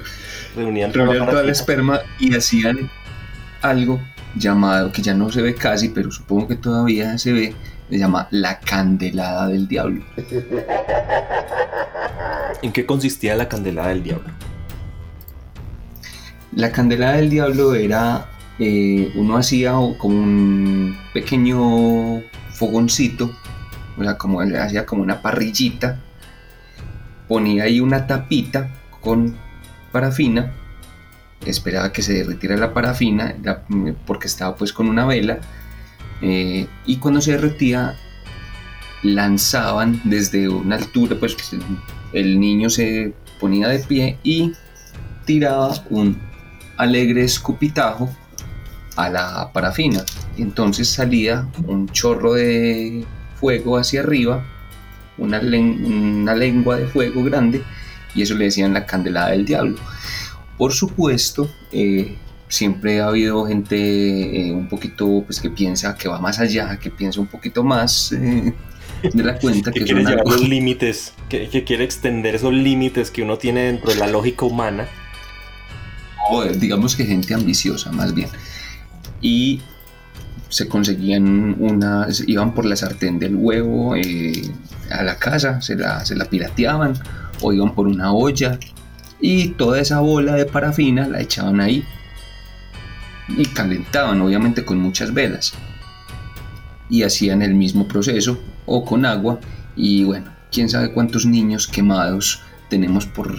reunían, reunían toda la esperma y hacían algo llamado, que ya no se ve casi, pero supongo que todavía se ve, se llama La Candelada del Diablo. ¿En qué consistía la Candelada del Diablo? La Candelada del Diablo era, eh, uno hacía como un pequeño fogoncito, o sea, como hacía como una parrillita, ponía ahí una tapita con parafina esperaba que se derritiera la parafina porque estaba pues con una vela eh, y cuando se derretía lanzaban desde una altura pues el niño se ponía de pie y tiraba un alegre escupitajo a la parafina. Entonces salía un chorro de fuego hacia arriba una, una lengua de fuego grande y eso le decían la candelada del diablo por supuesto, eh, siempre ha habido gente eh, un poquito pues, que piensa que va más allá, que piensa un poquito más eh, de la cuenta. que, quiere llevar los límites, que, quiere extender esos límites que uno tiene dentro de la lógica humana. O digamos que gente ambiciosa, más bien. Y se conseguían unas, iban por la sartén del huevo a la casa, se la, se la pirateaban, o iban por una olla y toda esa bola de parafina la echaban ahí y calentaban obviamente con muchas velas y hacían el mismo proceso o con agua y bueno, quién sabe cuántos niños quemados tenemos por,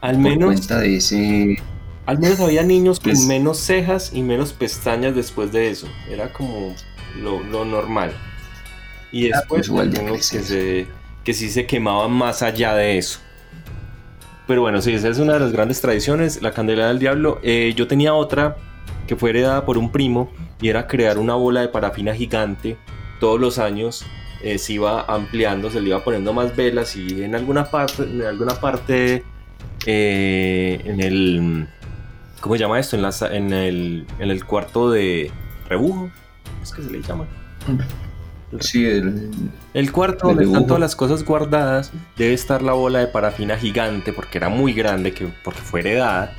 al menos, cuenta de ese... Al menos había niños con pues menos cejas y menos pestañas después de eso, era como lo, normal. Y ah, después pues que, se, que sí se quemaban más allá de eso. Pero bueno, sí, esa es una de las grandes tradiciones, la candela del diablo. Eh, yo tenía otra que fue heredada por un primo y era crear una bola de parafina gigante todos los años. Eh, se iba ampliando, se le iba poniendo más velas y en alguna parte, en alguna parte, eh, en el, ¿cómo se llama esto? En, la, en, el, en el cuarto de rebujo, es que se le llama. Sí, el, cuarto donde están todas las cosas guardadas debe estar la bola de parafina gigante porque era muy grande, que, porque fue heredada.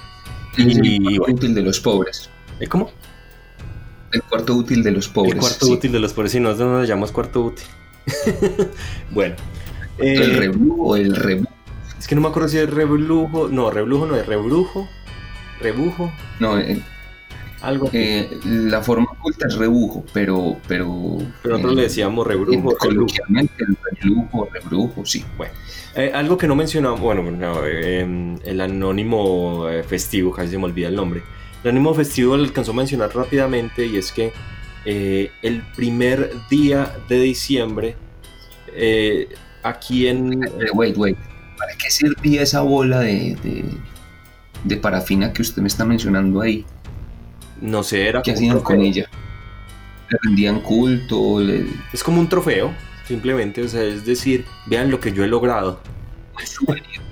y, el cuarto útil de los pobres. ¿Eh, ¿Cómo? El cuarto útil de los pobres. El cuarto útil de los pobres, si no, no nos llamamos cuarto útil. bueno. el eh, reblujo, el reblujo. Es que no me acuerdo si es reblujo. No, reblujo no es rebrujo. Rebujo. No, eh, algo eh, la forma oculta es rebujo, pero. Pero, pero nosotros le decíamos rebrujo. Coloquialmente, el rebrujo, rebrujo, sí. Bueno, eh, algo que no mencionamos, bueno, em, el anónimo eh, festivo, casi se me olvida el nombre. El anónimo festivo lo alcanzó a mencionar rápidamente y es que el primer día de diciembre, aquí en. Wait, wait. ¿Para qué servía esa bola de, de, de parafina que usted me está mencionando ahí? No sé, era ¿Qué hacían con ella? ¿Le rendían culto? Es como un trofeo, simplemente. O sea, es decir, vean lo que yo he logrado.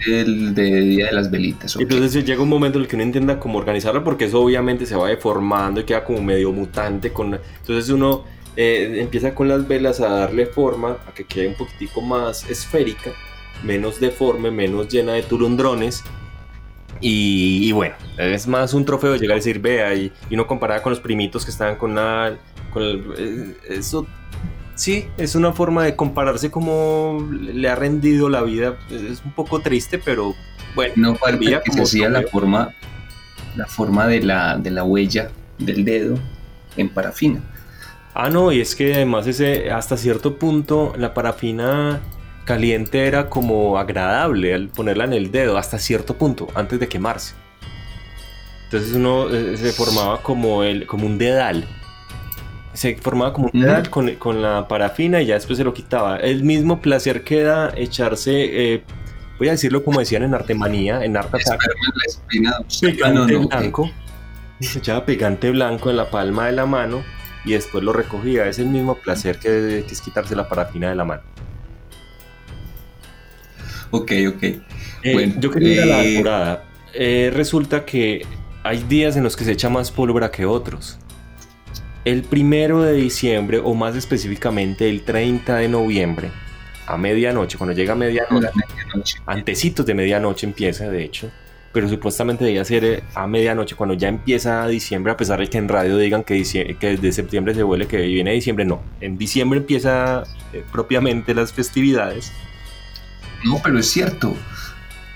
El de Día de las Velitas. Entonces llega un momento en el que uno entienda cómo organizarlo, porque eso obviamente se va deformando y queda como medio mutante. Con... Entonces uno eh, empieza con las velas a darle forma, a que quede un poquitico más esférica, menos deforme, menos llena de turundrones y, bueno, es más un trofeo llegar a decir, vea, y, y no comparada con los primitos que estaban con nada. Con eh, eso Sí, es una forma de compararse como le ha rendido la vida. Es un poco triste, pero bueno. No falta que se hacía la forma, la forma de la, de la huella del dedo en parafina. Ah, no, y es que además ese, hasta cierto punto la parafina caliente era como agradable al ponerla en el dedo, hasta cierto punto, antes de quemarse. Entonces uno eh, se formaba como, el, como un dedal se formaba como un dedal con, la parafina y ya después se lo quitaba. El mismo placer que da echarse, eh, voy a decirlo como decían en Artemanía, en Art pegante blanco. Se echaba pegante blanco en la palma de la mano y después lo recogía. Es el mismo placer que, es quitarse la parafina de la mano. Ok, ok. Eh, yo quería ir a la temporada. Eh, resulta que hay días en los que se echa más pólvora que otros. El primero de diciembre, o más específicamente el 30 de noviembre, a medianoche, cuando llega a medianoche, antecitos de medianoche empieza, de hecho, pero supuestamente debía ser eh, a medianoche, cuando ya empieza diciembre, a pesar de que en radio digan que, que desde septiembre se vuelve que viene diciembre, no, en diciembre empieza eh, propiamente las festividades. No, pero es cierto.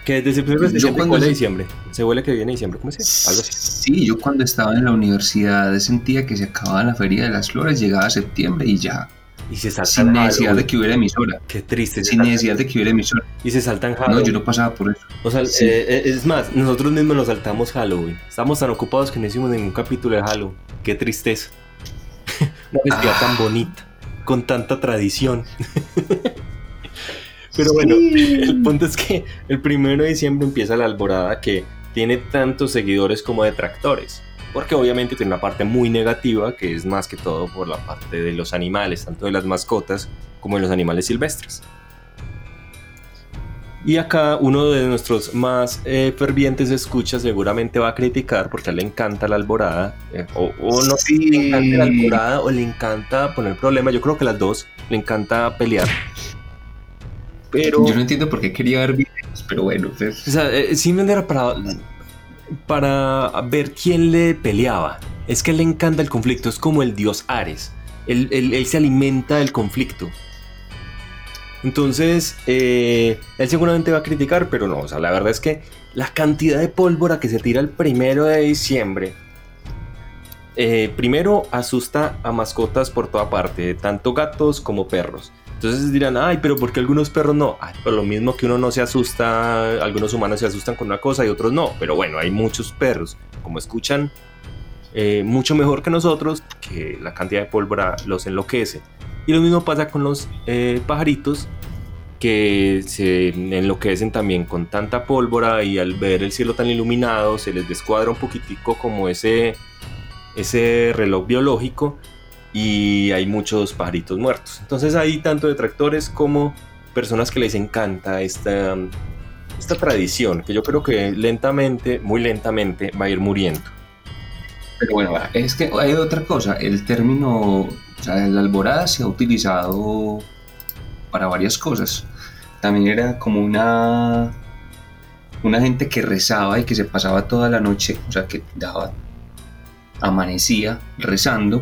Que desde septiembre se huele diciembre. Se huele que viene diciembre, ¿cómo se Algo así. Sí, yo cuando estaba en la universidad sentía que se acababa la Feria de las Flores, llegaba septiembre y ya. Y se saltan Sin necesidad de que hubiera emisora. Qué triste. Sin necesidad de que hubiera emisora. Y se saltan Halloween. No, yo no pasaba por eso. O sea, eh, eh, es más, nosotros mismos nos saltamos Halloween. Estamos tan ocupados que no hicimos ningún capítulo de Halloween. Qué tristeza. Una festividad tan ah. bonita, con tanta tradición. Pero bueno, el punto es que el primero de diciembre empieza la alborada que tiene tantos seguidores como detractores. Porque obviamente tiene una parte muy negativa que es más que todo por la parte de los animales, tanto de las mascotas como de los animales silvestres. Y acá uno de nuestros más eh, fervientes escuchas seguramente va a criticar porque a él le encanta la alborada. Eh, o, no sé le encanta la alborada o le encanta poner problemas. Yo creo que las dos. Le encanta pelear. Pero... Yo no entiendo por qué quería ver videos, pero bueno. O sea, eh, simplemente era para, para ver quién le peleaba. Es que le encanta el conflicto, es como el dios Ares. Él, se alimenta del conflicto. Entonces, eh, él seguramente va a criticar, pero no, o sea, la verdad es que la cantidad de pólvora que se tira el primero de diciembre, eh, primero asusta a mascotas por toda parte, tanto gatos como perros. Entonces dirán, ay, pero ¿por qué algunos perros no? Ay, por lo mismo que uno no se asusta, algunos humanos se asustan con una cosa y otros no. Pero bueno, hay muchos perros, como escuchan eh, mucho mejor que nosotros, que la cantidad de pólvora los enloquece. Y lo mismo pasa con los eh, pajaritos, que se enloquecen también con tanta pólvora y al ver el cielo tan iluminado se les descuadra un poquitico como ese, ese reloj biológico y hay muchos pajaritos muertos. Entonces hay tanto detractores como personas que les encanta esta, esta tradición, que yo creo que lentamente, muy lentamente, va a ir muriendo. Pero bueno, es que hay otra cosa, el término, o sea, la alborada se ha utilizado para varias cosas. También era como una, una gente que rezaba y que se pasaba toda la noche, o sea, que daba, amanecía rezando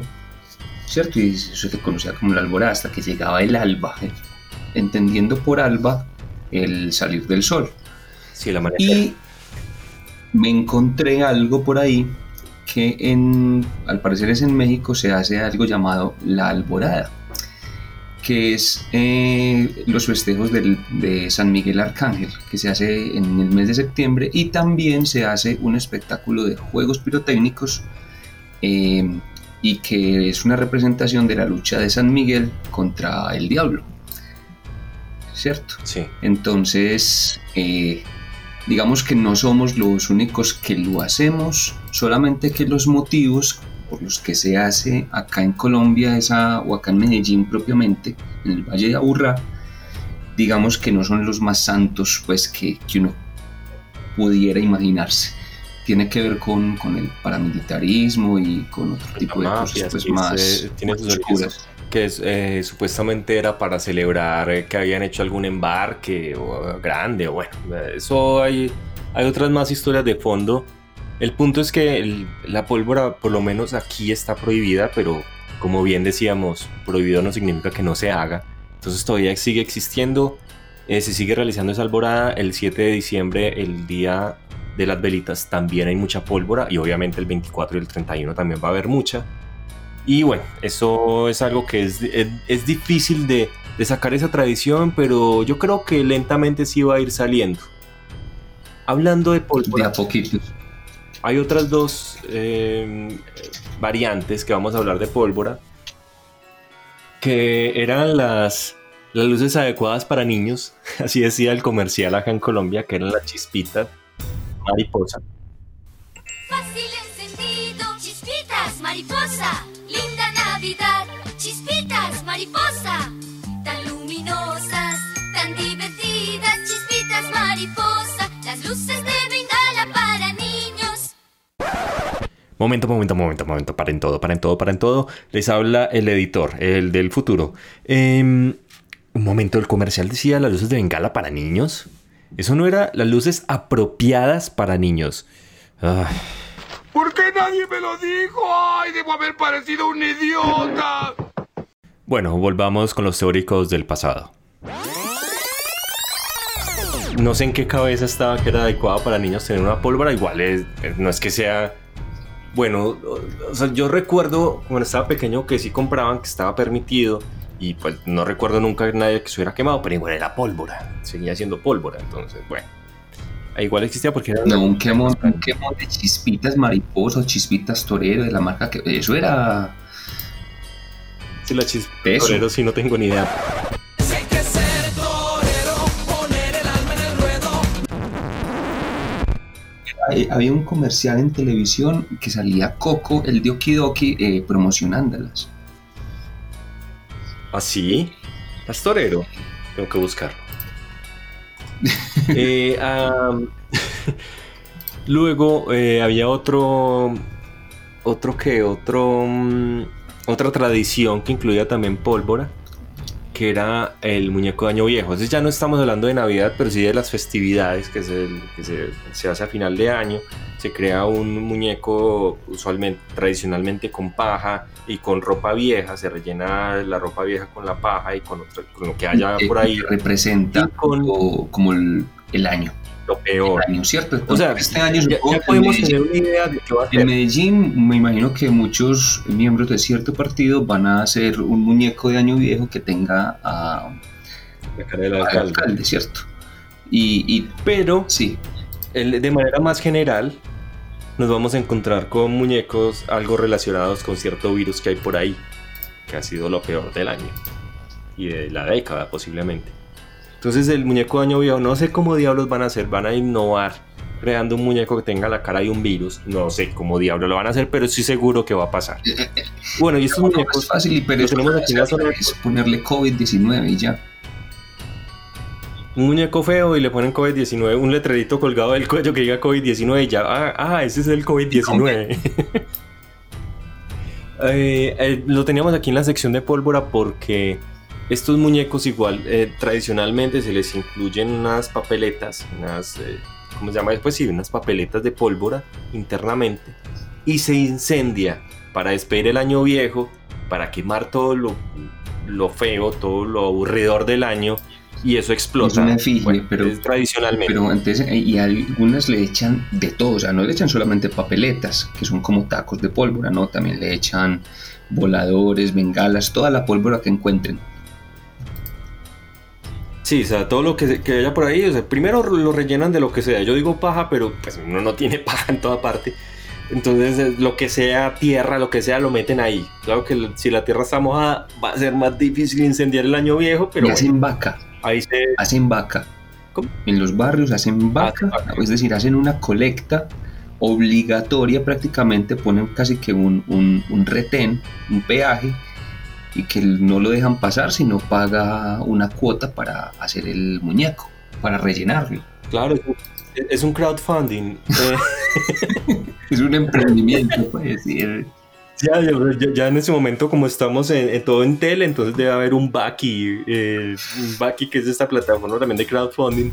¿cierto? Y eso se conocía como la alborada hasta que llegaba el alba, ¿eh? entendiendo por alba el salir del sol. Sí, la y me encontré algo por ahí que en, al parecer es en México se hace algo llamado la alborada, que es eh, los festejos de San Miguel Arcángel, que se hace en el mes de septiembre y también se hace un espectáculo de juegos pirotécnicos eh, y que es una representación de la lucha de San Miguel contra el diablo. ¿Cierto? Sí. Entonces, eh, digamos que no somos los únicos que lo hacemos, solamente que los motivos por los que se hace acá en Colombia esa, o acá en Medellín propiamente, en el Valle de Aburrá, digamos que no son los más santos pues que, que uno pudiera imaginarse tiene que ver con, con el paramilitarismo y con otro tipo de cosas pues, más, oscuras. Que es, eh, supuestamente era para celebrar eh, que habían hecho algún embarque o, grande, o bueno, eso hay, hay otras más historias de fondo. El punto es que la pólvora, por lo menos aquí, está prohibida, pero como bien decíamos, prohibido no significa que no se haga. Entonces todavía sigue existiendo, eh, se sigue realizando esa alborada. El 7 de diciembre, el día de las velitas, también hay mucha pólvora y obviamente el 24 y el 31 también va a haber mucha. Y bueno, eso es algo que es, es, difícil de, de, sacar esa tradición, pero yo creo que lentamente sí va a ir saliendo. Hablando de pólvora. De Hay otras dos eh, variantes que vamos a hablar de pólvora, que eran las, las luces adecuadas para niños, así decía el comercial acá en Colombia, que eran las chispitas mariposa. Fácil encendido, chispitas mariposa. Linda Navidad, chispitas mariposa. Tan luminosas, tan divertidas, chispitas mariposa. Las luces de Bengala para niños. Momento, momento, momento, momento. Paren todo, paren todo, paren todo. Les habla el editor, el del futuro. un momento, el comercial decía las luces de Bengala para niños. Eso no era las luces apropiadas para niños. ¿Por qué nadie me lo dijo? ¡Ay, debo haber parecido un idiota! Bueno, volvamos con los teóricos del pasado. No sé en qué cabeza estaba que era adecuada para niños tener una pólvora. Igual es, no es que sea bueno, o sea, yo recuerdo cuando estaba pequeño que sí compraban, que estaba permitido, y pues no recuerdo nunca nadie que se hubiera quemado, pero igual era pólvora, seguía siendo pólvora, entonces bueno. Igual existía porque era... No, un quemón, un quemón de chispitas mariposas, chispitas torero, de la marca que... Eso era... Sí, la chispita torero sí no tengo ni idea. había un comercial en televisión que salía Coco, el de Okidoki, eh, promocionándolas. ¿Ah, sí? Pastorero. Tengo que buscarlo. Eh, luego eh, había otro. Otro que, otro. Mm, otra tradición que incluía también pólvora que era el muñeco de Año Viejo. Entonces ya no estamos hablando de Navidad, pero sí de las festividades que, se, se, hace a final de año. Se crea un muñeco usualmente, tradicionalmente con paja y con ropa vieja. Se rellena la ropa vieja con la paja y con, lo que haya por ahí. representa como el año lo peor. Año, ¿cierto? o sea, este año ya, podemos tener una idea de qué va a ser. En Medellín, me imagino que muchos miembros de cierto partido van a hacer un muñeco de año viejo que tenga a, la cara del alcalde. ¿cierto? Y, pero, sí. de manera más general, nos vamos a encontrar con muñecos algo relacionados con cierto virus que hay por ahí, que ha sido lo peor del año y de la década posiblemente. Entonces el muñeco de año viejo, no sé cómo diablos van a hacer, van a innovar creando un muñeco que tenga la cara de un virus. No sé cómo diablos lo van a hacer, pero estoy seguro que va a pasar. Bueno, y estos muñecos... Es fácil, pero tenemos aquí en la zona... Es ponerle COVID-19 y ya. Un muñeco feo y le ponen COVID-19, un letrerito colgado del cuello que diga COVID-19 y ya, ah, ah, ese es el COVID-19. Eh, eh, lo teníamos aquí en la sección de pólvora porque estos muñecos igual eh, tradicionalmente se les incluyen unas papeletas, unas, eh, ¿cómo se llama? Pues sí, unas papeletas de pólvora internamente y se incendia para despedir el año viejo, para quemar todo lo, lo feo, todo lo aburridor del año y eso explota. pero tradicionalmente. Pero antes, eh, y algunas le echan de todo, o sea, no le echan solamente papeletas, que son como tacos de pólvora, no, también le echan voladores, bengalas, toda la pólvora que encuentren. Sí, o sea, todo lo que, que, haya por ahí, o sea, primero lo rellenan de lo que sea. Yo digo paja, pero pues uno no tiene paja en toda parte. Entonces, eh, lo que sea tierra, lo que sea, lo meten ahí. Claro que si la tierra está mojada, va a ser más difícil incendiar el año viejo, pero. Y hacen vaca. Ahí se. Hacen vaca. ¿Cómo? En los barrios hacen vaca, es decir, hacen una colecta obligatoria prácticamente, ponen casi que un, un, un retén, un peaje y que no lo dejan pasar si no paga una cuota para hacer el muñeco, para rellenarlo. Claro, es un crowdfunding. es un emprendimiento, puede decir. Ya, ya, en ese momento, como estamos en, todo en tele, entonces debe haber un Baki, eh, un Baki que es esta plataforma también de crowdfunding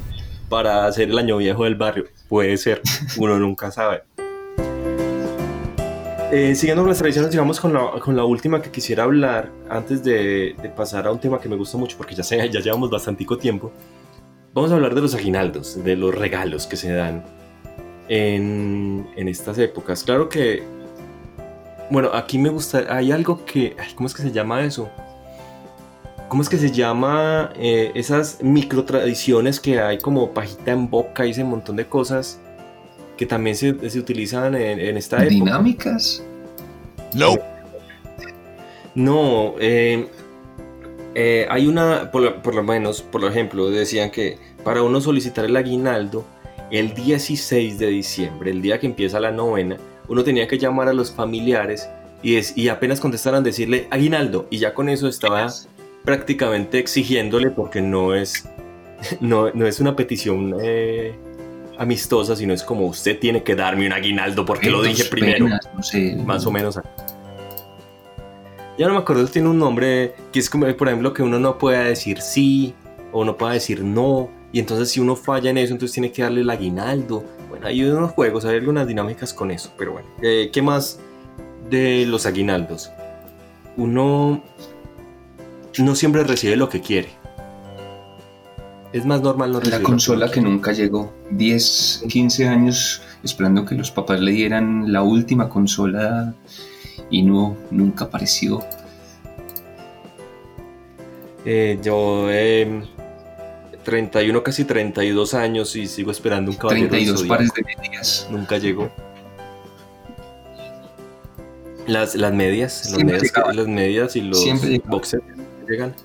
para hacer el año viejo del barrio. Puede ser, uno nunca sabe. Eh, siguiendo con las tradiciones, digamos con la, con la última que quisiera hablar, antes de, de pasar a un tema que me gusta mucho, porque ya, ya llevamos bastante tiempo, vamos a hablar de los aguinaldos, de los regalos que se dan en, en estas épocas. Claro que, bueno, aquí me gusta, hay algo que, ay, ¿cómo es que se llama eso? ¿Cómo es que se llama eh, esas micro tradiciones que hay como pajita en boca y ese montón de cosas que también se, se utilizan en, en esta época? ¿Dinámicas? No. No, eh, eh, hay una, por lo, por lo menos, por ejemplo, decían que para uno solicitar el aguinaldo, el 16 de diciembre, el día que empieza la novena, uno tenía que llamar a los familiares y, es- y apenas contestaran decirle aguinaldo, y ya con eso estaba prácticamente exigiéndole porque no es, no, no es una petición eh, amistosa, sino es como usted tiene que darme un aguinaldo porque lo dije primero. penas, no sé. Más o menos. Ya no me acuerdo, tiene un nombre que es como, por ejemplo, que uno no pueda decir sí o no pueda decir no. Y entonces si uno falla en eso, entonces tiene que darle el aguinaldo. Bueno, hay unos juegos, hay algunas dinámicas con eso. Pero bueno, eh, ¿qué más de los aguinaldos? Uno no siempre recibe lo que quiere. Es más normal no La consola que nunca llegó. 10, 15 años esperando que los papás le dieran la última consola y no, nunca apareció. Eh, yo eh, 31, casi 32 años y sigo esperando un caballero del 32 Zodíaco. pares de medias. Nunca llegó. Las, las medias, las medias, las medias y los boxers llegan.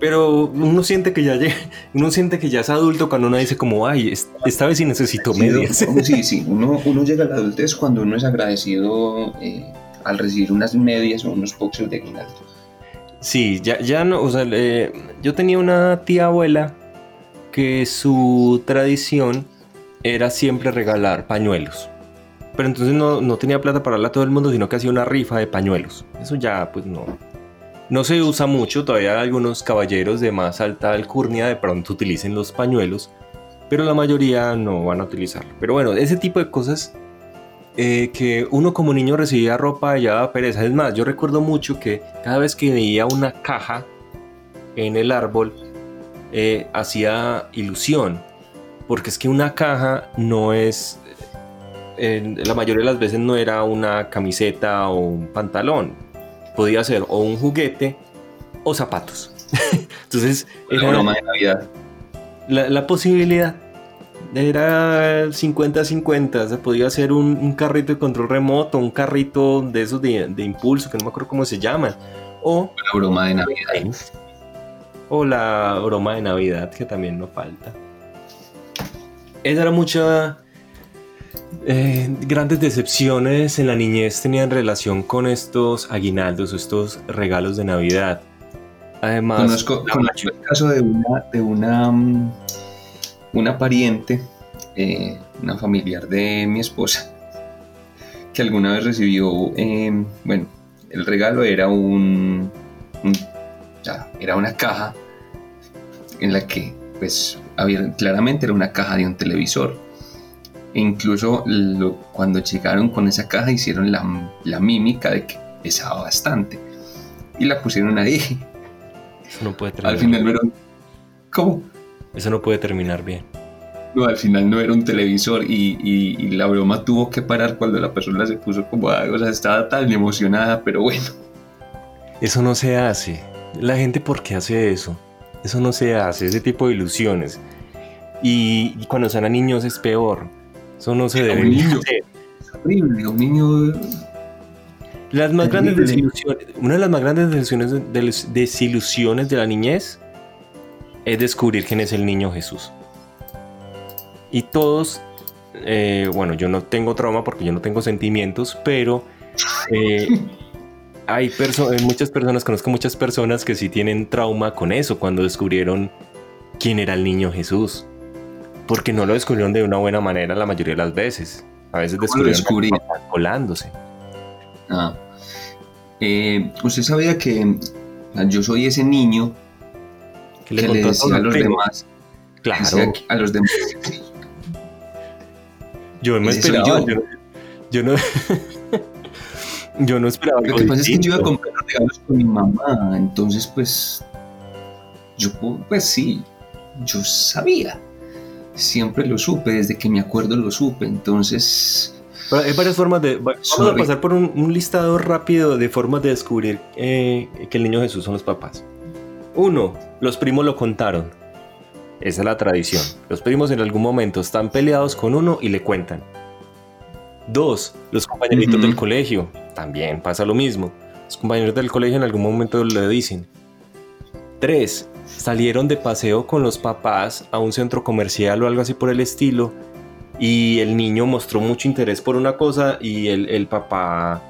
Pero uno siente que ya uno siente que ya es adulto cuando uno dice como, ay, es- esta vez sí necesito medias. Sí, sí, uno, uno llega a la adultez cuando uno es agradecido eh, al recibir unas medias o unos boxers de aguinaldo. Sí, ya, ya no, o sea, eh, yo tenía una tía abuela que su tradición era siempre regalar pañuelos. Pero entonces no, no tenía plata para darle a todo el mundo, sino que hacía una rifa de pañuelos. Eso ya, pues no. No se usa mucho, todavía algunos caballeros de más alta alcurnia de pronto utilicen los pañuelos, pero la mayoría no van a utilizarlo. Pero bueno, ese tipo de cosas eh, que uno como niño recibía ropa ya daba pereza. Es más, yo recuerdo mucho que cada vez que veía una caja en el árbol, eh, hacía ilusión. Porque es que una caja no es... eh, la mayoría de las veces no era una camiseta o un pantalón. Podía ser o un juguete o zapatos. Entonces, La era- broma de Navidad. la, la posibilidad era 50-50, se podía hacer un, un carrito de control remoto, un carrito de esos de, de impulso, que no me acuerdo cómo se llaman, o, La broma de Navidad. o la broma de Navidad, que también no falta. Esa era mucha... eh, grandes decepciones en la niñez tenían relación con estos aguinaldos, estos regalos de Navidad. Además, Conozco, conozco el caso de una, de una, mm, una pariente, eh, una familiar de mi esposa, que alguna vez recibió, eh, bueno, el regalo era un, era una caja en la que, pues, había, claramente era una caja de un televisor. E incluso lo- cuando llegaron con esa caja hicieron la, la mímica de que pesaba bastante. Y la pusieron ahí. Eso no puede terminar. Al final no era un... ¿Cómo? Eso no puede terminar bien. No, al final no era un televisor y, y- y la broma tuvo que parar cuando la persona se puso como... O sea, estaba tan emocionada, pero bueno. Eso no se hace. La gente, ¿por qué hace eso? Eso no se hace, ese tipo de ilusiones. Y, y cuando son a niños es peor. Eso no se Un debe niño. hacer. Es horrible, un niño... Las más grandes desilusiones, una de las más grandes desilusiones de, los- desilusiones de la niñez es descubrir quién es el niño Jesús. Y todos, eh, bueno, yo no tengo trauma porque yo no tengo sentimientos, pero eh, hay, perso- muchas personas, conozco muchas personas que sí tienen trauma con eso cuando descubrieron quién era el niño Jesús. Porque no lo descubrieron de una buena manera la mayoría de las veces. A veces ¿Cómo lo descubrieron colándose. Ah. Eh, Usted sabía que yo soy ese niño que que le decía a los demás... Claro, a los demás... yo me esperaba. Yo, yo no, Yo no esperaba Lo que pasa es que yo iba a comprar los regalos con mi mamá, entonces pues yo pues sí, yo sabía. Siempre lo supe, desde que me acuerdo lo supe, entonces Pero hay varias formas de. va- Vamos a pasar por un, un listado rápido de formas de descubrir eh, que el niño Jesús son los papás. Uno, los primos lo contaron. Esa es la tradición. Los primos en algún momento están peleados con uno y le cuentan. Dos, los compañeritos del colegio. También pasa lo mismo. Los compañeros del colegio en algún momento le dicen. Tres, salieron de paseo con los papás a un centro comercial o algo así por el estilo y el niño mostró mucho interés por una cosa y el, el papá...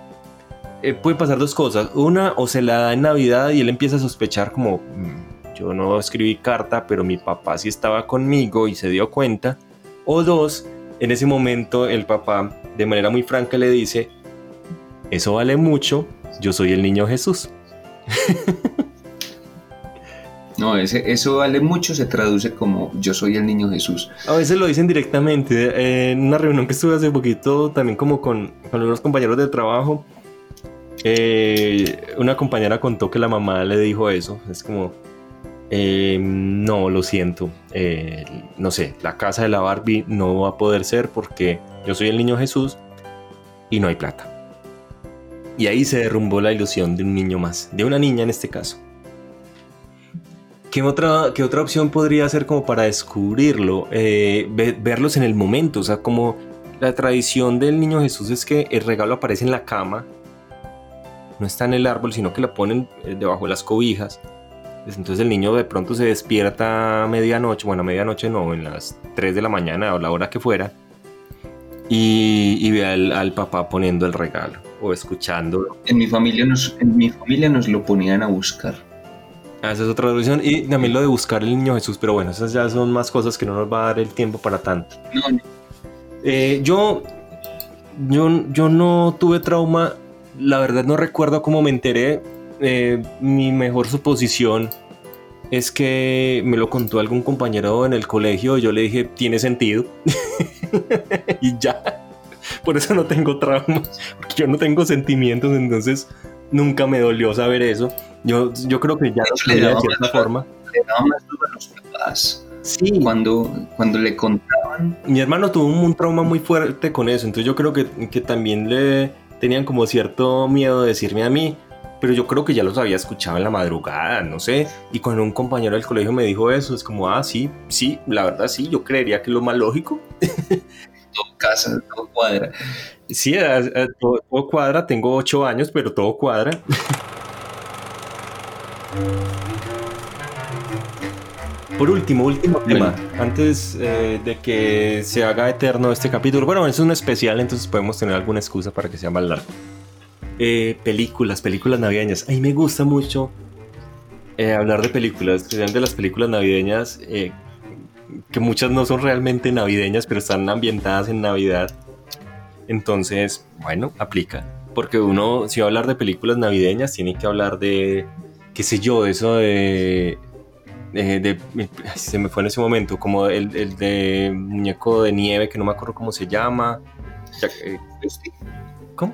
eh, puede pasar dos cosas. Una, o se la da en Navidad y él empieza a sospechar como, "Mm, yo no escribí carta, pero mi papá sí estaba conmigo y se dio cuenta. O dos, en ese momento el papá de manera muy franca le dice, eso vale mucho, yo soy el niño Jesús. no, ese, eso vale mucho, se traduce como yo soy el niño Jesús. A veces lo dicen directamente. eh, En una reunión que estuve hace poquito, también como con, con unos compañeros de trabajo, eh, una compañera contó que la mamá le dijo eso. Es como, eh, no, lo siento. eh, no sé, la casa de la Barbie no va a poder ser porque yo soy el niño Jesús y no hay plata. Y ahí se derrumbó la ilusión de un niño más, de una niña en este caso. ¿Qué otra, ¿Qué otra opción podría ser como para descubrirlo? Eh, ve- verlos en el momento, o sea, como la tradición del niño Jesús es que el regalo aparece en la cama, no está en el árbol, sino que la ponen eh, debajo de las cobijas. Pues Entonces el niño de pronto se despierta a medianoche, bueno, a medianoche no, en las 3 de la mañana o la hora que fuera, y, y ve al, al papá poniendo el regalo o escuchando. En mi familia nos, en mi familia nos lo ponían a buscar. Ah, Esa es otra tradición. Y también lo de buscar el niño Jesús, pero bueno, esas ya son más cosas que no nos va a dar el tiempo para tanto. No, no, Eh, yo, yo, yo no tuve trauma, la verdad no recuerdo cómo me enteré. Eh, mi mejor suposición es que me lo contó algún compañero en el colegio. Yo le dije, tiene sentido. y ya. Por eso no tengo trauma, porque yo no tengo sentimientos, entonces nunca me dolió saber eso. Yo, yo creo que ya lo de cierta más- forma. le daba más duro a los papás. Sí, Cuando, cuando le contaban, mi hermano tuvo un, un trauma muy fuerte con eso, entonces yo creo que, que también le tenían como cierto miedo de decirme a mí, pero yo creo que ya los había escuchado en la madrugada, no sé, y cuando un compañero del colegio me dijo eso, es como, ah, sí, sí, la verdad sí, yo creería que es lo más lógico. todo casa, todo cuadra. Sí, a- a- todo, todo cuadra, tengo ocho años, pero todo cuadra. Por último, último tema, antes eh, de que se haga eterno este capítulo. Bueno, es un especial, entonces podemos tener alguna excusa para que sea más largo. Eh, películas, películas navideñas. A mí me gusta mucho eh, hablar de películas, especialmente de las películas navideñas, eh, que muchas no son realmente navideñas, pero están ambientadas en Navidad. Entonces, bueno, aplica. Porque uno, si va a hablar de películas navideñas, tiene que hablar de, qué sé yo, eso de... de- de- se me fue en ese momento, como el, el de muñeco de nieve, que no me acuerdo cómo se llama. Eh, ¿Cómo?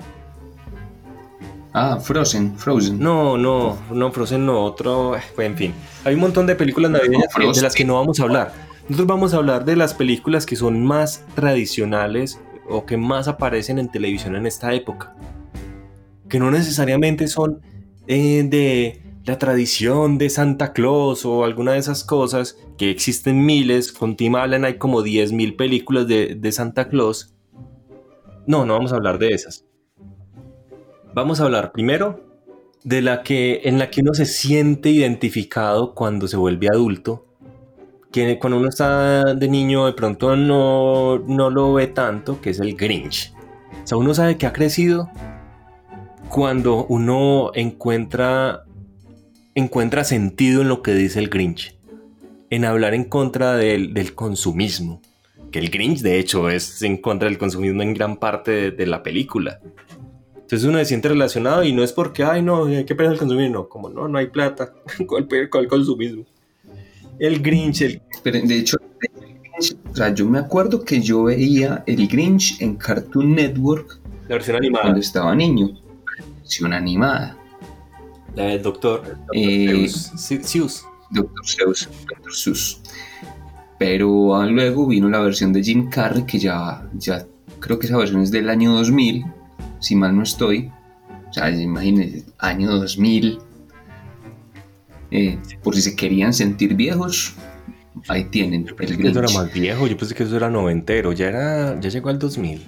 Ah, Frozen, Frozen. No, no, no, Frozen no, otro, eh, en fin. Hay un montón de películas navideñas No, de las que no vamos a hablar. Nosotros vamos a hablar de las películas que son más tradicionales o que más aparecen en televisión en esta época. Que no necesariamente son eh, de la tradición de Santa Claus o alguna de esas cosas, que existen miles, con Tim Allen hay como 10.000 películas de, de Santa Claus. No, no vamos a hablar de esas. Vamos a hablar primero de la que en la que uno se siente identificado cuando se vuelve adulto. Que cuando uno está de niño de pronto no, no lo ve tanto, que es el Grinch. O sea, uno sabe que ha crecido cuando uno encuentra, encuentra sentido en lo que dice el Grinch. En hablar en contra del, del consumismo. Que el Grinch, de hecho, es en contra del consumismo en gran parte de, la película. Entonces uno se siente relacionado y no es porque, ay, no, hay que perder el consumismo. No, como no, no hay plata. ¿Cuál, cuál consumismo? El Grinch, el... Pero de hecho, el Grinch, o sea, yo me acuerdo que yo veía el Grinch en Cartoon Network la versión cuando animada. estaba niño. versión animada. La del doctor. Eh, Seuss. Doctor Seuss, Doctor Seuss. Pero ah, luego vino la versión de Jim Carrey, que ya, ya creo que esa versión es del año 2000, si mal no estoy. O sea, imagínense, año 2000. Eh, por si se querían sentir viejos, ahí tienen el Eso Grinch. era más viejo, yo pensé que eso era noventero, ya era, ya llegó al 2000.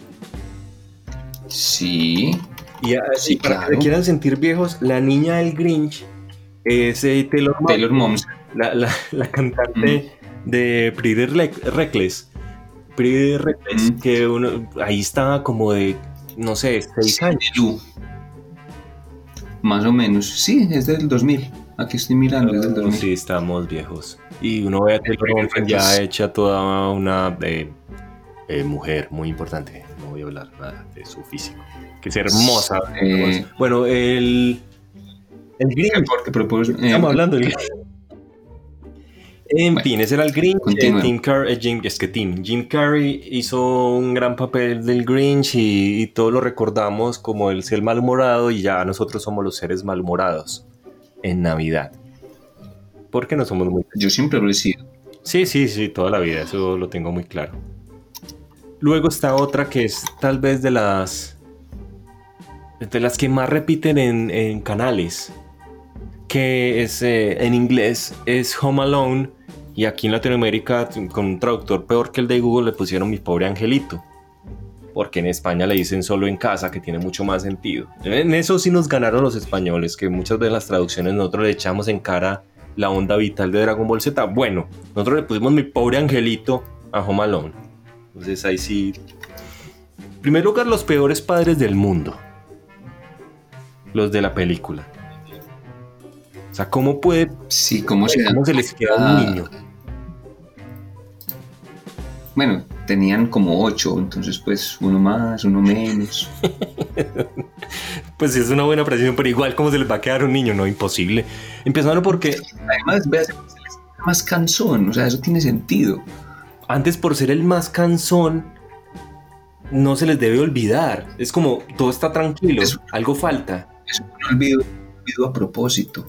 Sí, Y, Sí, y para que claro. se quieran sentir viejos, la niña del Grinch es eh, Taylor, Taylor Moms. la, la, la cantante de Pretty Re- Reckless. Pretty Reckless, Mm. que uno, ahí estaba como de, no sé, seis años. Lu. Más o menos. Sí, es del 2000. Aquí estoy mirando, es del 2000. Sí, estamos viejos. Y uno ve a Taylor ya hecha toda una eh, eh, mujer muy importante. No voy a hablar nada de su físico. Que es hermosa. Eh, Bueno, el, el Grinch. Propuse- eh, Estamos hablando del En Bueno, fin, ese era el Grinch. continúa. Eh, Tim Car- eh, Jim, es que Tim, Jim Carrey hizo un gran papel del Grinch y, y todos lo recordamos como el ser malhumorado y ya nosotros somos los seres malhumorados en Navidad. Porque no somos muy... Yo siempre lo he sido. Sí, sí, sí, toda la vida, eso lo tengo muy claro. Luego está otra que es tal vez de las... De las que más repiten en, en canales. Que es eh, en inglés es Home Alone. Y aquí en Latinoamérica, con un traductor peor que el de Google, le pusieron mi pobre angelito. Porque en España le dicen solo en casa, que tiene mucho más sentido. En eso sí nos ganaron los españoles, que muchas veces las traducciones nosotros le echamos en cara la onda vital de Dragon Ball Z. Bueno, nosotros le pusimos mi pobre angelito a Home Alone. Entonces ahí sí. En primer lugar, los peores padres del mundo. Los de la película. O sea, ¿cómo puede Sí, ¿cómo se cómo se les queda Ah. un niño? Bueno, tenían como ocho, entonces pues uno más, uno menos. Pues sí, es una buena precisión, pero igual, ¿cómo se les va a quedar un niño? No, imposible. Empezando porque Además, veas, se les más cansón, o sea, eso tiene sentido. antes por ser el más cansón, no se les debe olvidar. Es como, todo está tranquilo, Eso. algo falta. Es un olvido, olvido a propósito.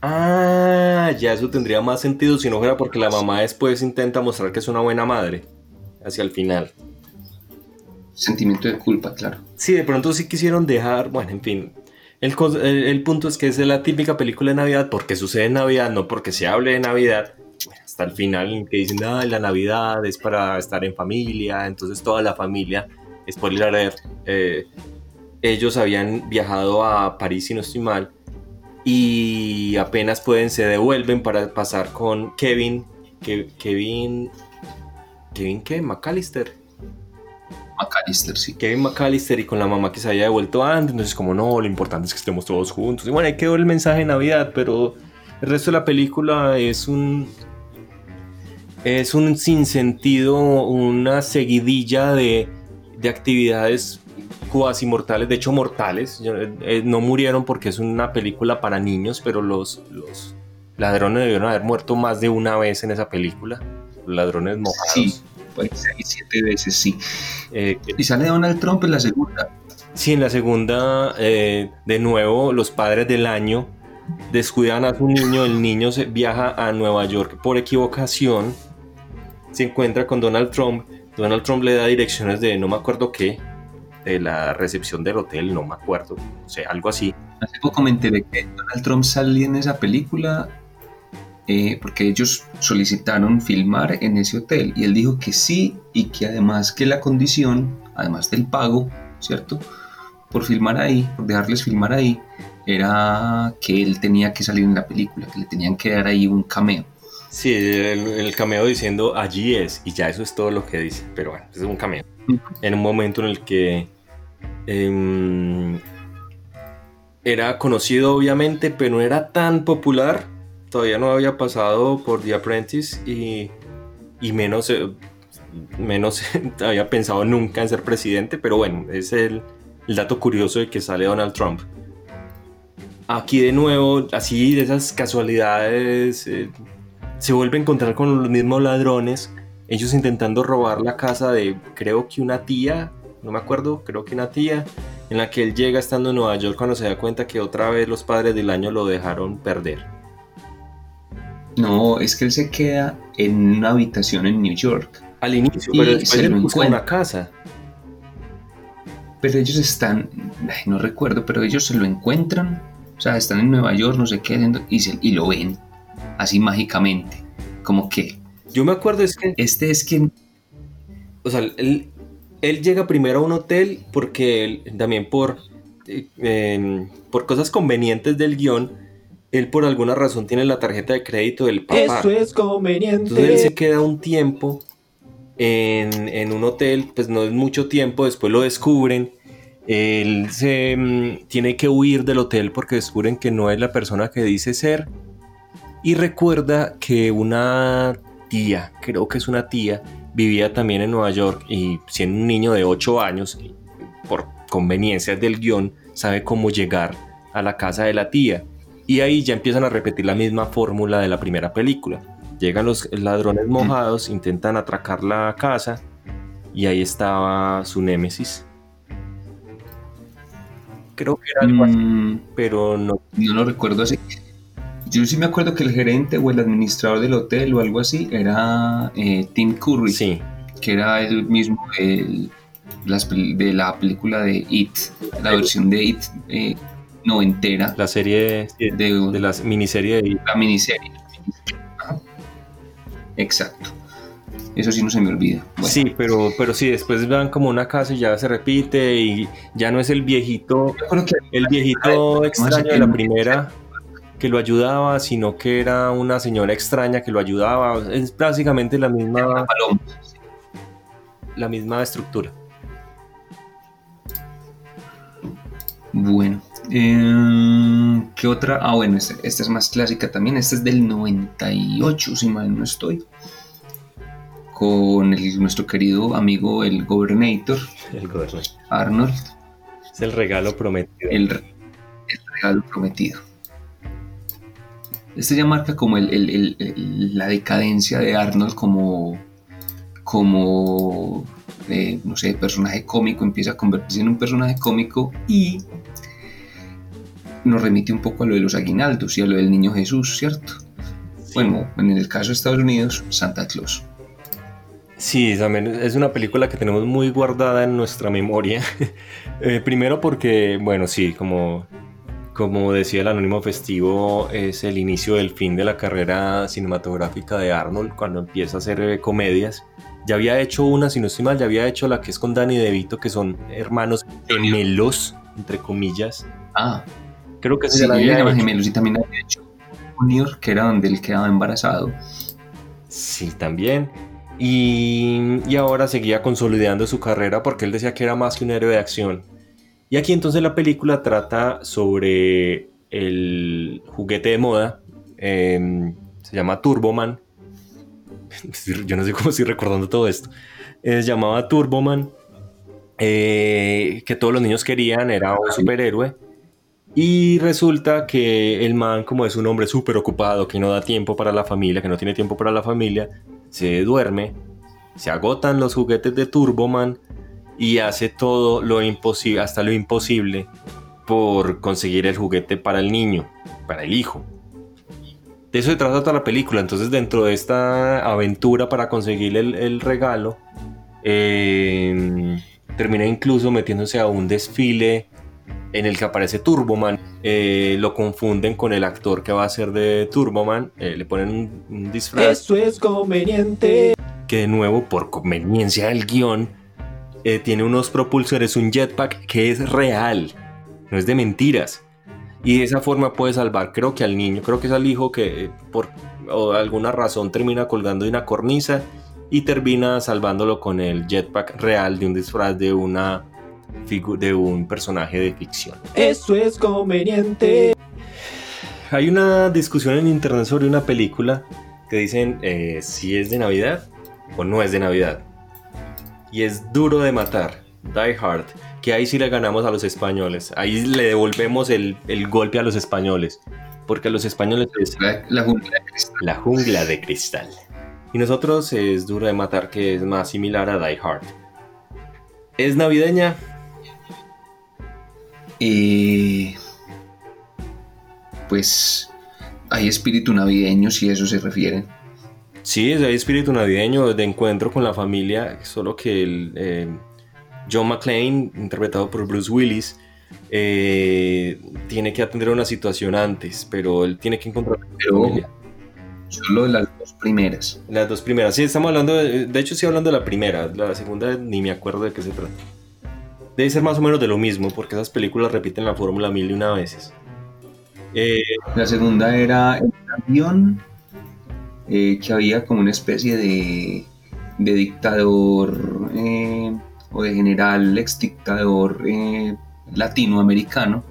Ah, ya eso tendría más sentido si no fuera porque la mamá después intenta mostrar que es una buena madre. Hacia el final. Sentimiento de culpa, claro. Sí, de pronto sí quisieron dejar, bueno, en fin. El, el- el punto es que es la típica película de Navidad porque sucede en Navidad, no porque se hable de Navidad. Bueno, hasta el final en que dicen, ah, la Navidad es para estar en familia, entonces toda la familia, spoiler alert, eh, ellos habían viajado a París, si no estoy mal, y apenas pueden, se devuelven para pasar con Kevin, que, Kevin, Kevin, ¿qué? McAllister. McAllister, sí. Kevin McAllister y con la mamá que se había devuelto antes, entonces como no, lo importante es que estemos todos juntos. Y bueno, ahí quedó el mensaje de Navidad, pero el resto de la película es un es un sinsentido, una seguidilla de, de actividades cuasi mortales, de hecho mortales. Eh, no murieron porque es una película para niños, pero los, los ladrones debieron haber muerto más de una vez en esa película. Ladrones mojados. Sí, pues seis, siete veces, sí. Eh, Y sale Donald Trump en la segunda. Sí, en la segunda, eh, de nuevo, los padres del año descuidan a su niño, el niño se viaja a Nueva York por equivocación, se encuentra con Donald Trump, Donald Trump le da direcciones de no me acuerdo qué, de la recepción del hotel, no me acuerdo, o sea, algo así. Hace poco me enteré que Donald Trump salía en esa película eh, porque ellos solicitaron filmar en ese hotel y él dijo que sí y que además que la condición, además del pago, ¿cierto? Por filmar ahí, por dejarles filmar ahí, era que él tenía que salir en la película, que le tenían que dar ahí un cameo. Sí, el, el cameo diciendo allí es, y ya eso es todo lo que dice, pero bueno, es un cameo. En un momento en el que em, era conocido obviamente, pero no era tan popular, todavía no había pasado por The Apprentice y, y menos, eh, menos había pensado nunca en ser presidente, pero bueno, es el, dato curioso de que sale Donald Trump. Aquí de nuevo, así de esas casualidades, eh, se vuelve a encontrar con los mismos ladrones, ellos intentando robar la casa de creo que una tía, no me acuerdo, creo que una tía, en la que él llega estando en Nueva York cuando se da cuenta que otra vez los padres del año lo dejaron perder. No, es que él se queda en una habitación en New York. Al inicio, Y pero después se él lo busca encuentra. una casa. Pero ellos están, ay, no recuerdo, pero ellos se lo encuentran. O sea, están en Nueva York, no sé qué, y, se- y lo ven. Así mágicamente. Como que Yo me acuerdo es que, este es quien... o sea, él, él llega primero a un hotel porque él, también por, eh, em, por cosas convenientes del guion, él por alguna razón tiene la tarjeta de crédito del papá. Eso es conveniente. Entonces él se queda un tiempo en, en un hotel, pues no es mucho tiempo, después lo descubren. Él se mm, tiene que huir del hotel porque descubren que no es la persona que dice ser. Y recuerda que una tía, creo que es una tía, vivía también en Nueva York y siendo un niño de 8 años, por conveniencias del guion, sabe cómo llegar a la casa de la tía. Y ahí ya empiezan a repetir la misma fórmula de la primera película. Llegan los ladrones mojados, intentan atracar la casa y ahí estaba su némesis. Creo que era algo así, mm, pero no. no lo recuerdo así. Yo sí me acuerdo que el gerente o el administrador del hotel o algo así era eh, Tim Curry, Sí, que era el mismo las pel- de la película de It, la versión de It eh, noventera la serie de, de la miniserie de la miniserie. Ajá. Exacto. Eso sí no se me olvida. Bueno, Sí, pero, pero sí, después van como una casa y ya se repite y ya no es el viejito, el viejito extraño de la primera que lo ayudaba, sino que era una señora extraña que lo ayudaba. Es básicamente la misma, la misma estructura. Bueno, eh, ¿qué otra? Ah, bueno, esta, esta es más clásica también. Esta es del 98, si mal no estoy. Con el- nuestro querido amigo el Gobernator, El gobierno. Arnold, Es el regalo prometido. el, el regalo prometido. Este ya marca como el- el- la decadencia de Arnold como, como eh, no sé, personaje cómico, empieza a convertirse en un personaje cómico y nos remite un poco a lo de los aguinaldos y a lo del niño Jesús, ¿cierto? Bueno, en el caso de Estados Unidos, Santa Claus. Sí, también es una película que tenemos muy guardada en nuestra memoria. Eh, primero porque, bueno, sí, como, como decía el Anónimo Festivo, es el inicio del fin de la carrera cinematográfica de Arnold cuando empieza a hacer eh, comedias. Ya había hecho una, si no estoy mal, ya había hecho la que es con Danny DeVito, que son hermanos gemelos, entre comillas. Ah, Creo que sí, ya la había hecho. gemelos y también había hecho Junior, que era donde él quedaba embarazado. Sí, también. Y, y ahora seguía consolidando su carrera porque él decía que era más que un héroe de acción. Y aquí entonces la película trata sobre el juguete de moda. eh, se llama Turboman. Yo no sé cómo estoy recordando todo esto. Eh, se llamaba Turboman. eh, que todos los niños querían, era un superhéroe. Y resulta que el man, como es un hombre súper ocupado, que no da tiempo para la familia, que no tiene tiempo para la familia, se duerme, se agotan los juguetes de Turboman y hace todo lo imposible, hasta lo imposible, por conseguir el juguete para el niño, para el hijo. De eso se trata toda la película. Entonces, dentro de esta aventura para conseguir el, regalo, eh, termina incluso metiéndose a un desfile en el que aparece Turboman. Eh, lo confunden con el actor que va a ser de Turboman. eh, le ponen un, un disfraz Eso es conveniente. que de nuevo, por conveniencia del guion, eh, tiene unos propulsores, un jetpack que es real, no es de mentiras. Y de esa forma puede salvar, creo que al niño, creo que es al hijo que eh, por o alguna razón termina colgando de una cornisa y termina salvándolo con el jetpack real de un disfraz de una de un personaje de ficción. Eso es conveniente. Hay una discusión en internet sobre una película que dicen eh, si es de Navidad o no es de Navidad. Y es duro de matar, Die Hard, que ahí sí le ganamos a los españoles. Ahí le devolvemos el, el golpe a los españoles. Porque a los españoles es La, la jungla de cristal. la jungla de cristal. Y nosotros es duro de matar, que es más similar a Die Hard. ¿Es navideña? Eh, pues hay espíritu navideño, si a eso se refiere. Sí, hay espíritu navideño de encuentro con la familia, solo que el, eh, John McClane, interpretado por Bruce Willis, eh, tiene que atender una situación antes, pero él tiene que encontrar a la Pero familia. solo de las dos primeras. Las dos primeras, sí, estamos hablando, de, de hecho estoy hablando de la primera, la segunda ni me acuerdo de qué se trata. Debe ser más o menos de lo mismo, porque esas películas repiten la fórmula mil y una veces. Eh, La segunda era el avión, eh, que había como una especie de, de dictador eh, o de general ex dictador latinoamericano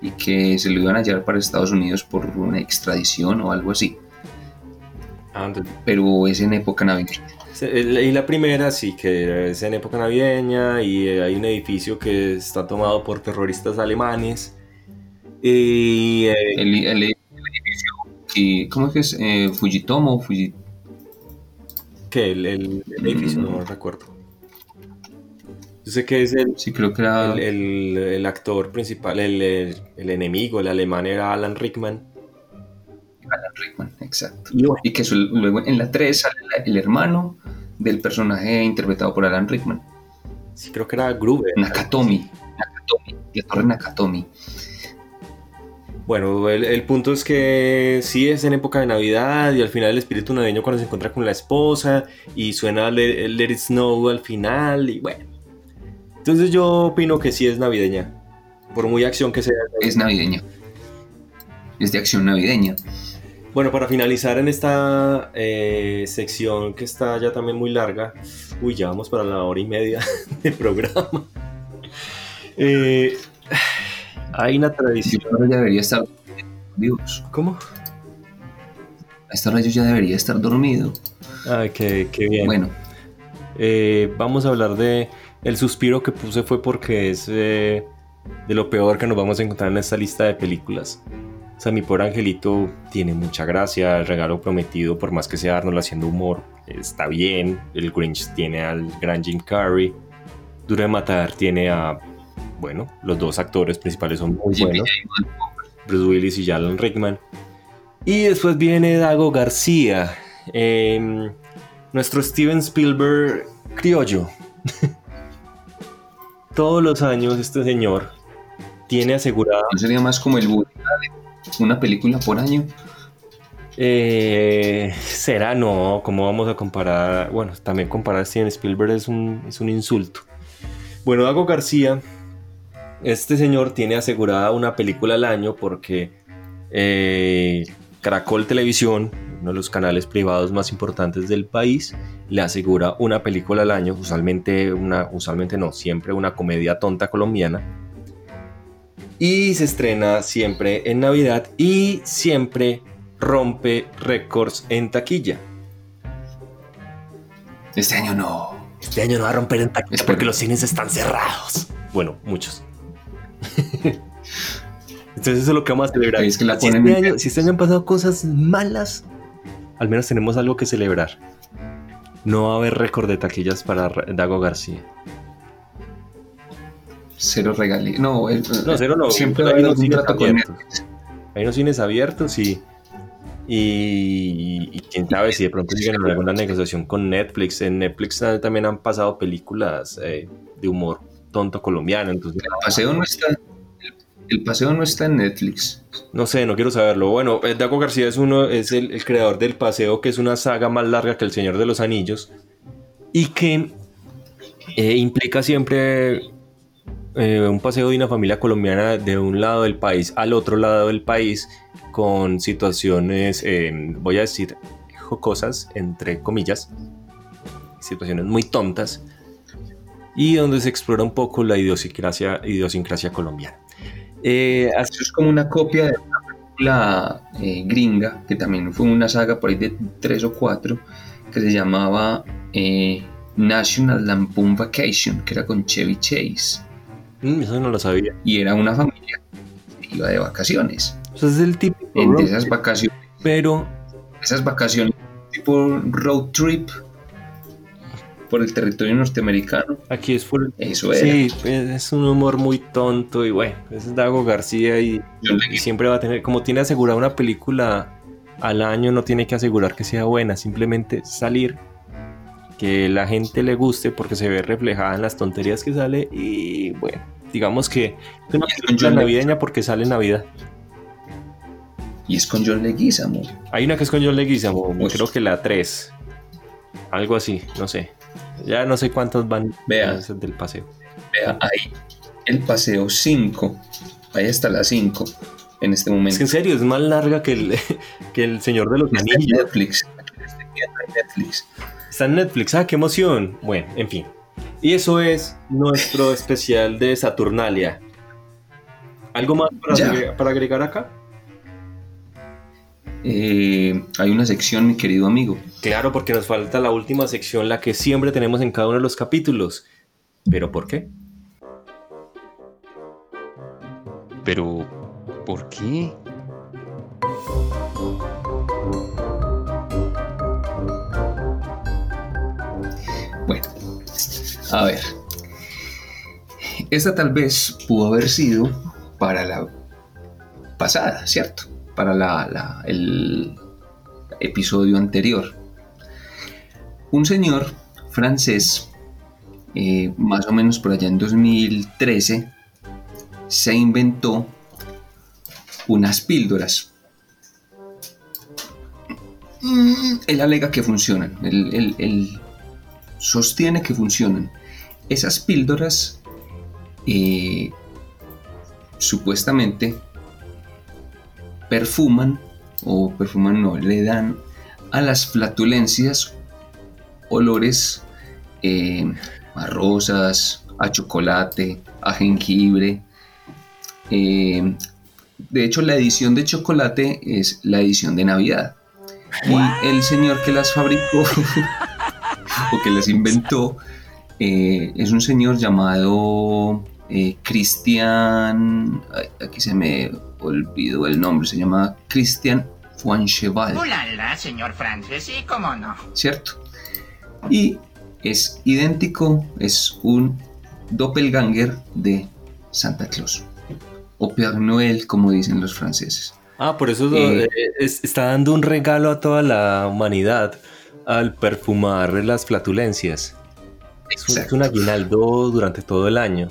y que se lo iban a llevar para Estados Unidos por una extradición o algo así, ah, pero es en época navideña. Se- y la primera sí, que es en época navideña y eh, hay un edificio que está tomado por terroristas alemanes. Y eh, El, el- el edificio, que- ¿cómo es que es? Eh, Fujitomo, Fuji- ¿qué? El, el- edificio, no me recuerdo. Yo sé que es el, sí creo que era... el, actor principal, el, el- el enemigo, el alemán era Alan Rickman. Alan Rickman, exacto. Y que su- luego en la 3 sale la- el hermano del personaje interpretado por Alan Rickman, sí, creo que era Gruber. Nakatomi. Nakatomi, la torre Nakatomi. Bueno, el, el punto es que sí es en época de Navidad y al final el espíritu navideño cuando se encuentra con la esposa y suena Let, Let It Snow al final y bueno. Entonces yo opino que sí es navideña, por muy acción que sea. Es navideña. Es de acción navideña. Bueno, para finalizar en esta eh, sección que está ya también muy larga, uy, ya vamos para la hora y media de programa. Eh, hay una Yo tradición. ahora ya debería estar Dios. ¿Cómo? A esta hora yo ya debería estar dormido. Ay, qué, qué bien. Bueno, Eh, vamos a hablar de el suspiro que puse fue porque es de lo peor que nos vamos a encontrar en esta lista de películas. O sea, mi pobre angelito tiene mucha gracia, el regalo prometido, por más que sea Arnold haciendo humor, está bien. El Grinch tiene al gran Jim Carrey. Duro de matar tiene a, bueno, los dos actores principales son muy Jimmy buenos. Bruce Willis y Alan Rickman. Y después viene Dago García, em, nuestro Steven Spielberg criollo. Todos los años este señor tiene asegurada, ¿no sería más como el Woody Allen? Una película por año. eh, será no, ¿cómo vamos a comparar? Bueno, también comparar a Steven Spielberg es un, es un insulto. Bueno, Dago García, este señor tiene asegurada una película al año porque eh, Caracol Televisión, uno de los canales privados más importantes del país, le asegura una película al año, usualmente una, usualmente no, siempre una comedia tonta colombiana. Y se estrena siempre en Navidad y siempre rompe récords en taquilla. Este año no. Este año no va a romper en taquilla porque los cines están cerrados. Bueno, muchos. Entonces eso es lo que vamos a celebrar. Es que la si, este año, si este año han pasado cosas malas, al menos tenemos algo que celebrar. No va a haber récord de taquillas para Ra- Dago García. Cero regalí. No, el- No, cero no. Siempre hay unos cines abiertos. Hay unos cines abiertos y, y, y quién sabe si de pronto llegan a alguna negociación con Netflix. En Netflix también han pasado películas eh, de humor tonto colombiano. Entonces, El paseo no está. el- paseo no está en Netflix. no sé, no quiero saberlo. Bueno, eh, Dago García es uno, es el, el creador del Paseo, que es una saga más larga que El Señor de los Anillos y que eh, implica siempre eh, un paseo de una familia colombiana de un lado del país al otro lado del país con situaciones, eh, voy a decir, jocosas, entre comillas, situaciones muy tontas y donde se explora un poco la idiosincrasia, idiosincrasia colombiana. Eh, así- es como una copia de una película eh, gringa, que también fue una saga por ahí de tres o cuatro, que se llamaba eh, National Lampoon Vacation, que era con Chevy Chase. Mm, eso no lo sabía. Y era una familia que iba de vacaciones. O sea, es el típico Entre road esas vacaciones, pero esas vacaciones tipo road trip, por el territorio norteamericano. Aquí es full. Eso era. Sí, es un humor muy tonto y bueno, es Dago García y, y siempre va a tener, como tiene asegurada una película al año, no tiene que asegurar que sea buena, simplemente salir, que la gente le guste porque se ve reflejada en las tonterías que sale y bueno, digamos que es una es película navideña porque sale en Navidad. Y es con John Leguizamo. Hay una que es con John Leguizamo, creo que la 3, algo así, no sé. Ya no sé cuántos van Vea. del paseo. Vea, ahí el paseo 5. Ahí está la 5 en este Es momento. que en serio, es más larga que el, que el Señor de los Anillos. Netflix. Netflix. Está en Netflix. ¡Ah, qué emoción! Bueno, en fin. Y eso es nuestro especial de Saturnalia. ¿Algo más para, Ya. agregar, para agregar acá? Eh, hay una sección, mi querido amigo. Claro, porque nos falta la última sección, la que siempre tenemos en cada uno de los capítulos. ¿Pero por qué? Pero, ¿por qué? A ver. Esta tal vez pudo haber sido para la pasada, ¿cierto? Para la, el episodio anterior. Un señor francés, eh, más o menos por allá en 2013, se inventó unas píldoras. Mm, Él alega que funcionan. Él, él- él sostiene que funcionan. Esas píldoras eh, supuestamente perfuman o perfuman no, le dan a las flatulencias olores eh, a rosas, a chocolate, a jengibre. Eh, de hecho, la edición de chocolate es la edición de Navidad. Y el señor que las fabricó o que las inventó eh, es un señor llamado eh, Christian. ay, Aquí se me olvidó el nombre, se llama Christian Fuencheval. Ulala, señor francés, sí, cómo no. ¿cierto? Y es idéntico, es un doppelganger de Santa Claus. O Père Noël, como dicen los franceses. Ah, por eso Eh, eh, es- está dando un regalo a toda la humanidad al perfumar las flatulencias. Es un, es un aguinaldo durante todo el año.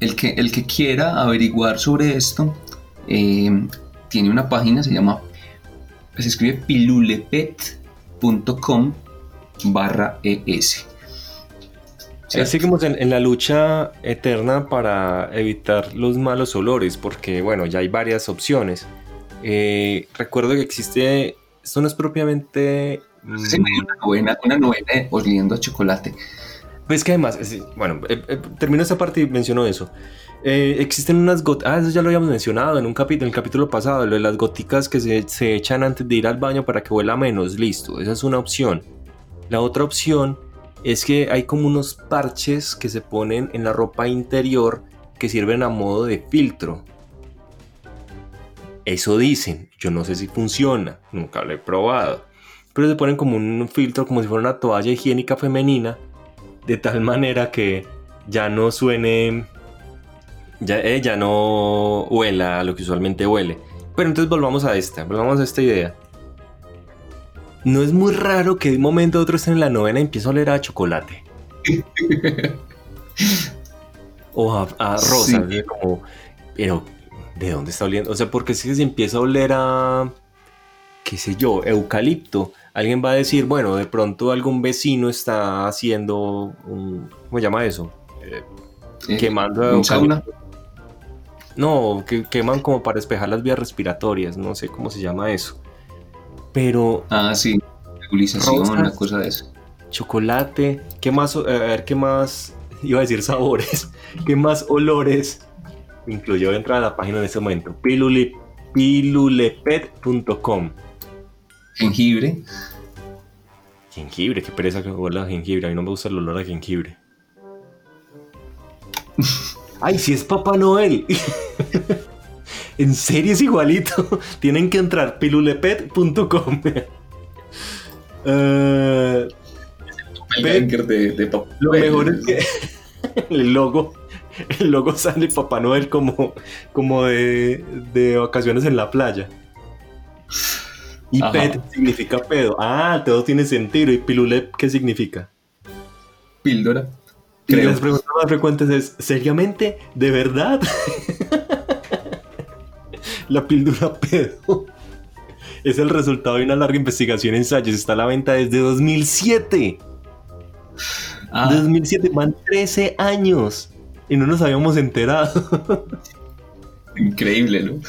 El que, el que quiera averiguar sobre esto, eh, tiene una página, se llama, se escribe pilulepet.com barra es. Ahí seguimos en, en la lucha eterna para evitar los malos olores, porque bueno, ya hay varias opciones. Eh, recuerdo que existe, esto no es propiamente... Se me dio una novena, una novena oliendo a chocolate. Pues que además, es- bueno, eh, eh, termino esta parte y menciono eso. Eh, existen unas gotas, ah, eso ya lo habíamos mencionado en un capítulo, en el capítulo pasado, lo de las goticas que se, se echan antes de ir al baño para que huela menos, listo, esa es una opción. La otra opción es que hay como unos parches que se ponen en la ropa interior que sirven a modo de filtro. Eso dicen, yo no sé si funciona, nunca lo he probado. Pero se ponen como un filtro, como si fuera una toalla higiénica femenina, de tal manera que ya no suene, ya, eh, ya no huela a lo que usualmente huele. Pero entonces volvamos a esta, volvamos a esta idea. No es muy raro que de un momento a otro estén en la novena y empiece a oler a chocolate. o a, a rosa, como, pero ¿de dónde está oliendo? O sea, porque si se empieza a oler a, qué sé yo, eucalipto, alguien va a decir, bueno, de pronto algún vecino está haciendo un, ¿cómo se llama eso? Eh, quemando un sauna. No, que queman como para despejar las vías respiratorias, no sé cómo se llama eso. Pero Ah, sí. Nebulización, Rosas. una cosa de eso. chocolate, ¿qué más? A ver, ¿qué más? Iba a decir sabores, ¿qué más olores incluyó dentro de la página en este momento? Pilule, pilulepet.com. Jengibre. Jengibre, qué pereza que huele a jengibre. A mí no me gusta el olor a jengibre. Ay, si es Papá Noel. en serio es igualito. Tienen que entrar pilulepet.com. Eh, doppelganger de, de Papá Lo Noel. mejor es que el logo, el logo sale Papá Noel como, como de, de vacaciones en la playa. Y Ajá. pet significa pedo. Ah, todo tiene sentido. ¿Y pilule qué significa? Píldora. Y las preguntas más frecuentes es, ¿seriamente? ¿De verdad? la píldora pedo. Es el resultado de una larga investigación en ensayos. Está a la venta desde 2007. Ah, 2007, van 13 años. Y no nos habíamos enterado. increíble, ¿no?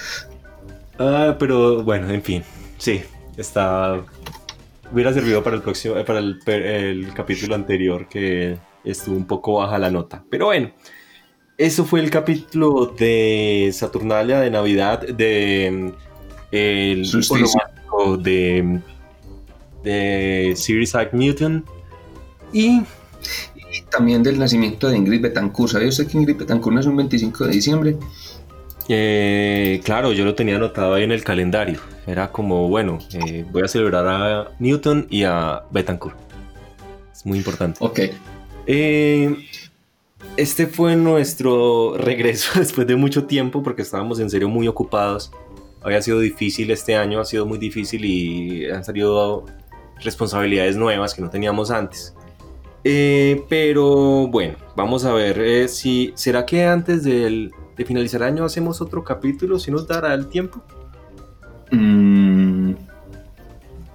ah, pero bueno, en fin. Sí, está. Hubiera servido para el próximo, eh, para el, el capítulo anterior que estuvo un poco baja la nota. Pero bueno, eso fue el capítulo de Saturnalia de Navidad de mm, el romántico de de Sir Isaac Newton y Y también del nacimiento de Ingrid Betancourt. ¿Sabía usted que Ingrid Betancourt nació un 25 de diciembre? Eh, claro, yo lo tenía anotado ahí en el calendario. Era como, bueno, eh, voy a celebrar a Newton y a Betancourt. Es muy importante. Ok. Eh, este fue nuestro regreso después de mucho tiempo porque estábamos en serio muy ocupados. Había sido difícil este año, ha sido muy difícil y han salido responsabilidades nuevas que no teníamos antes. Eh, pero bueno, vamos a ver si será que antes del- de finalizar el año hacemos otro capítulo, si nos dará el tiempo. Mm,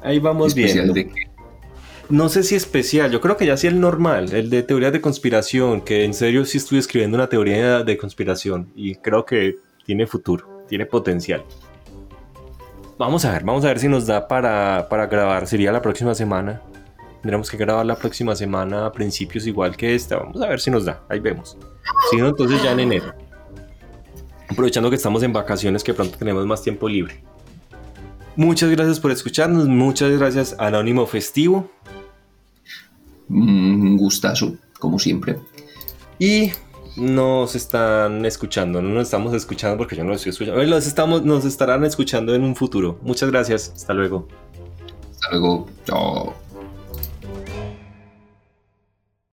Ahí vamos viendo. de qué? No sé si especial, yo creo que ya sí el normal, el de teorías de conspiración, que en serio sí estoy escribiendo una teoría de conspiración y creo que tiene futuro, tiene potencial. Vamos a ver, vamos a ver si nos da para, para grabar, sería la próxima semana. Tendremos que grabar la próxima semana a principios igual que esta, vamos a ver si nos da, ahí vemos. Si no, entonces ya en enero. Aprovechando que estamos en vacaciones, que pronto tenemos más tiempo libre. Muchas gracias por escucharnos, muchas gracias Anónimo Festivo. Mm, Un gustazo, como siempre. Y nos están escuchando, no nos estamos escuchando porque yo no los estoy escuchando. Los estamos, nos estarán escuchando en un futuro. Muchas gracias, hasta luego. Hasta luego. Chao.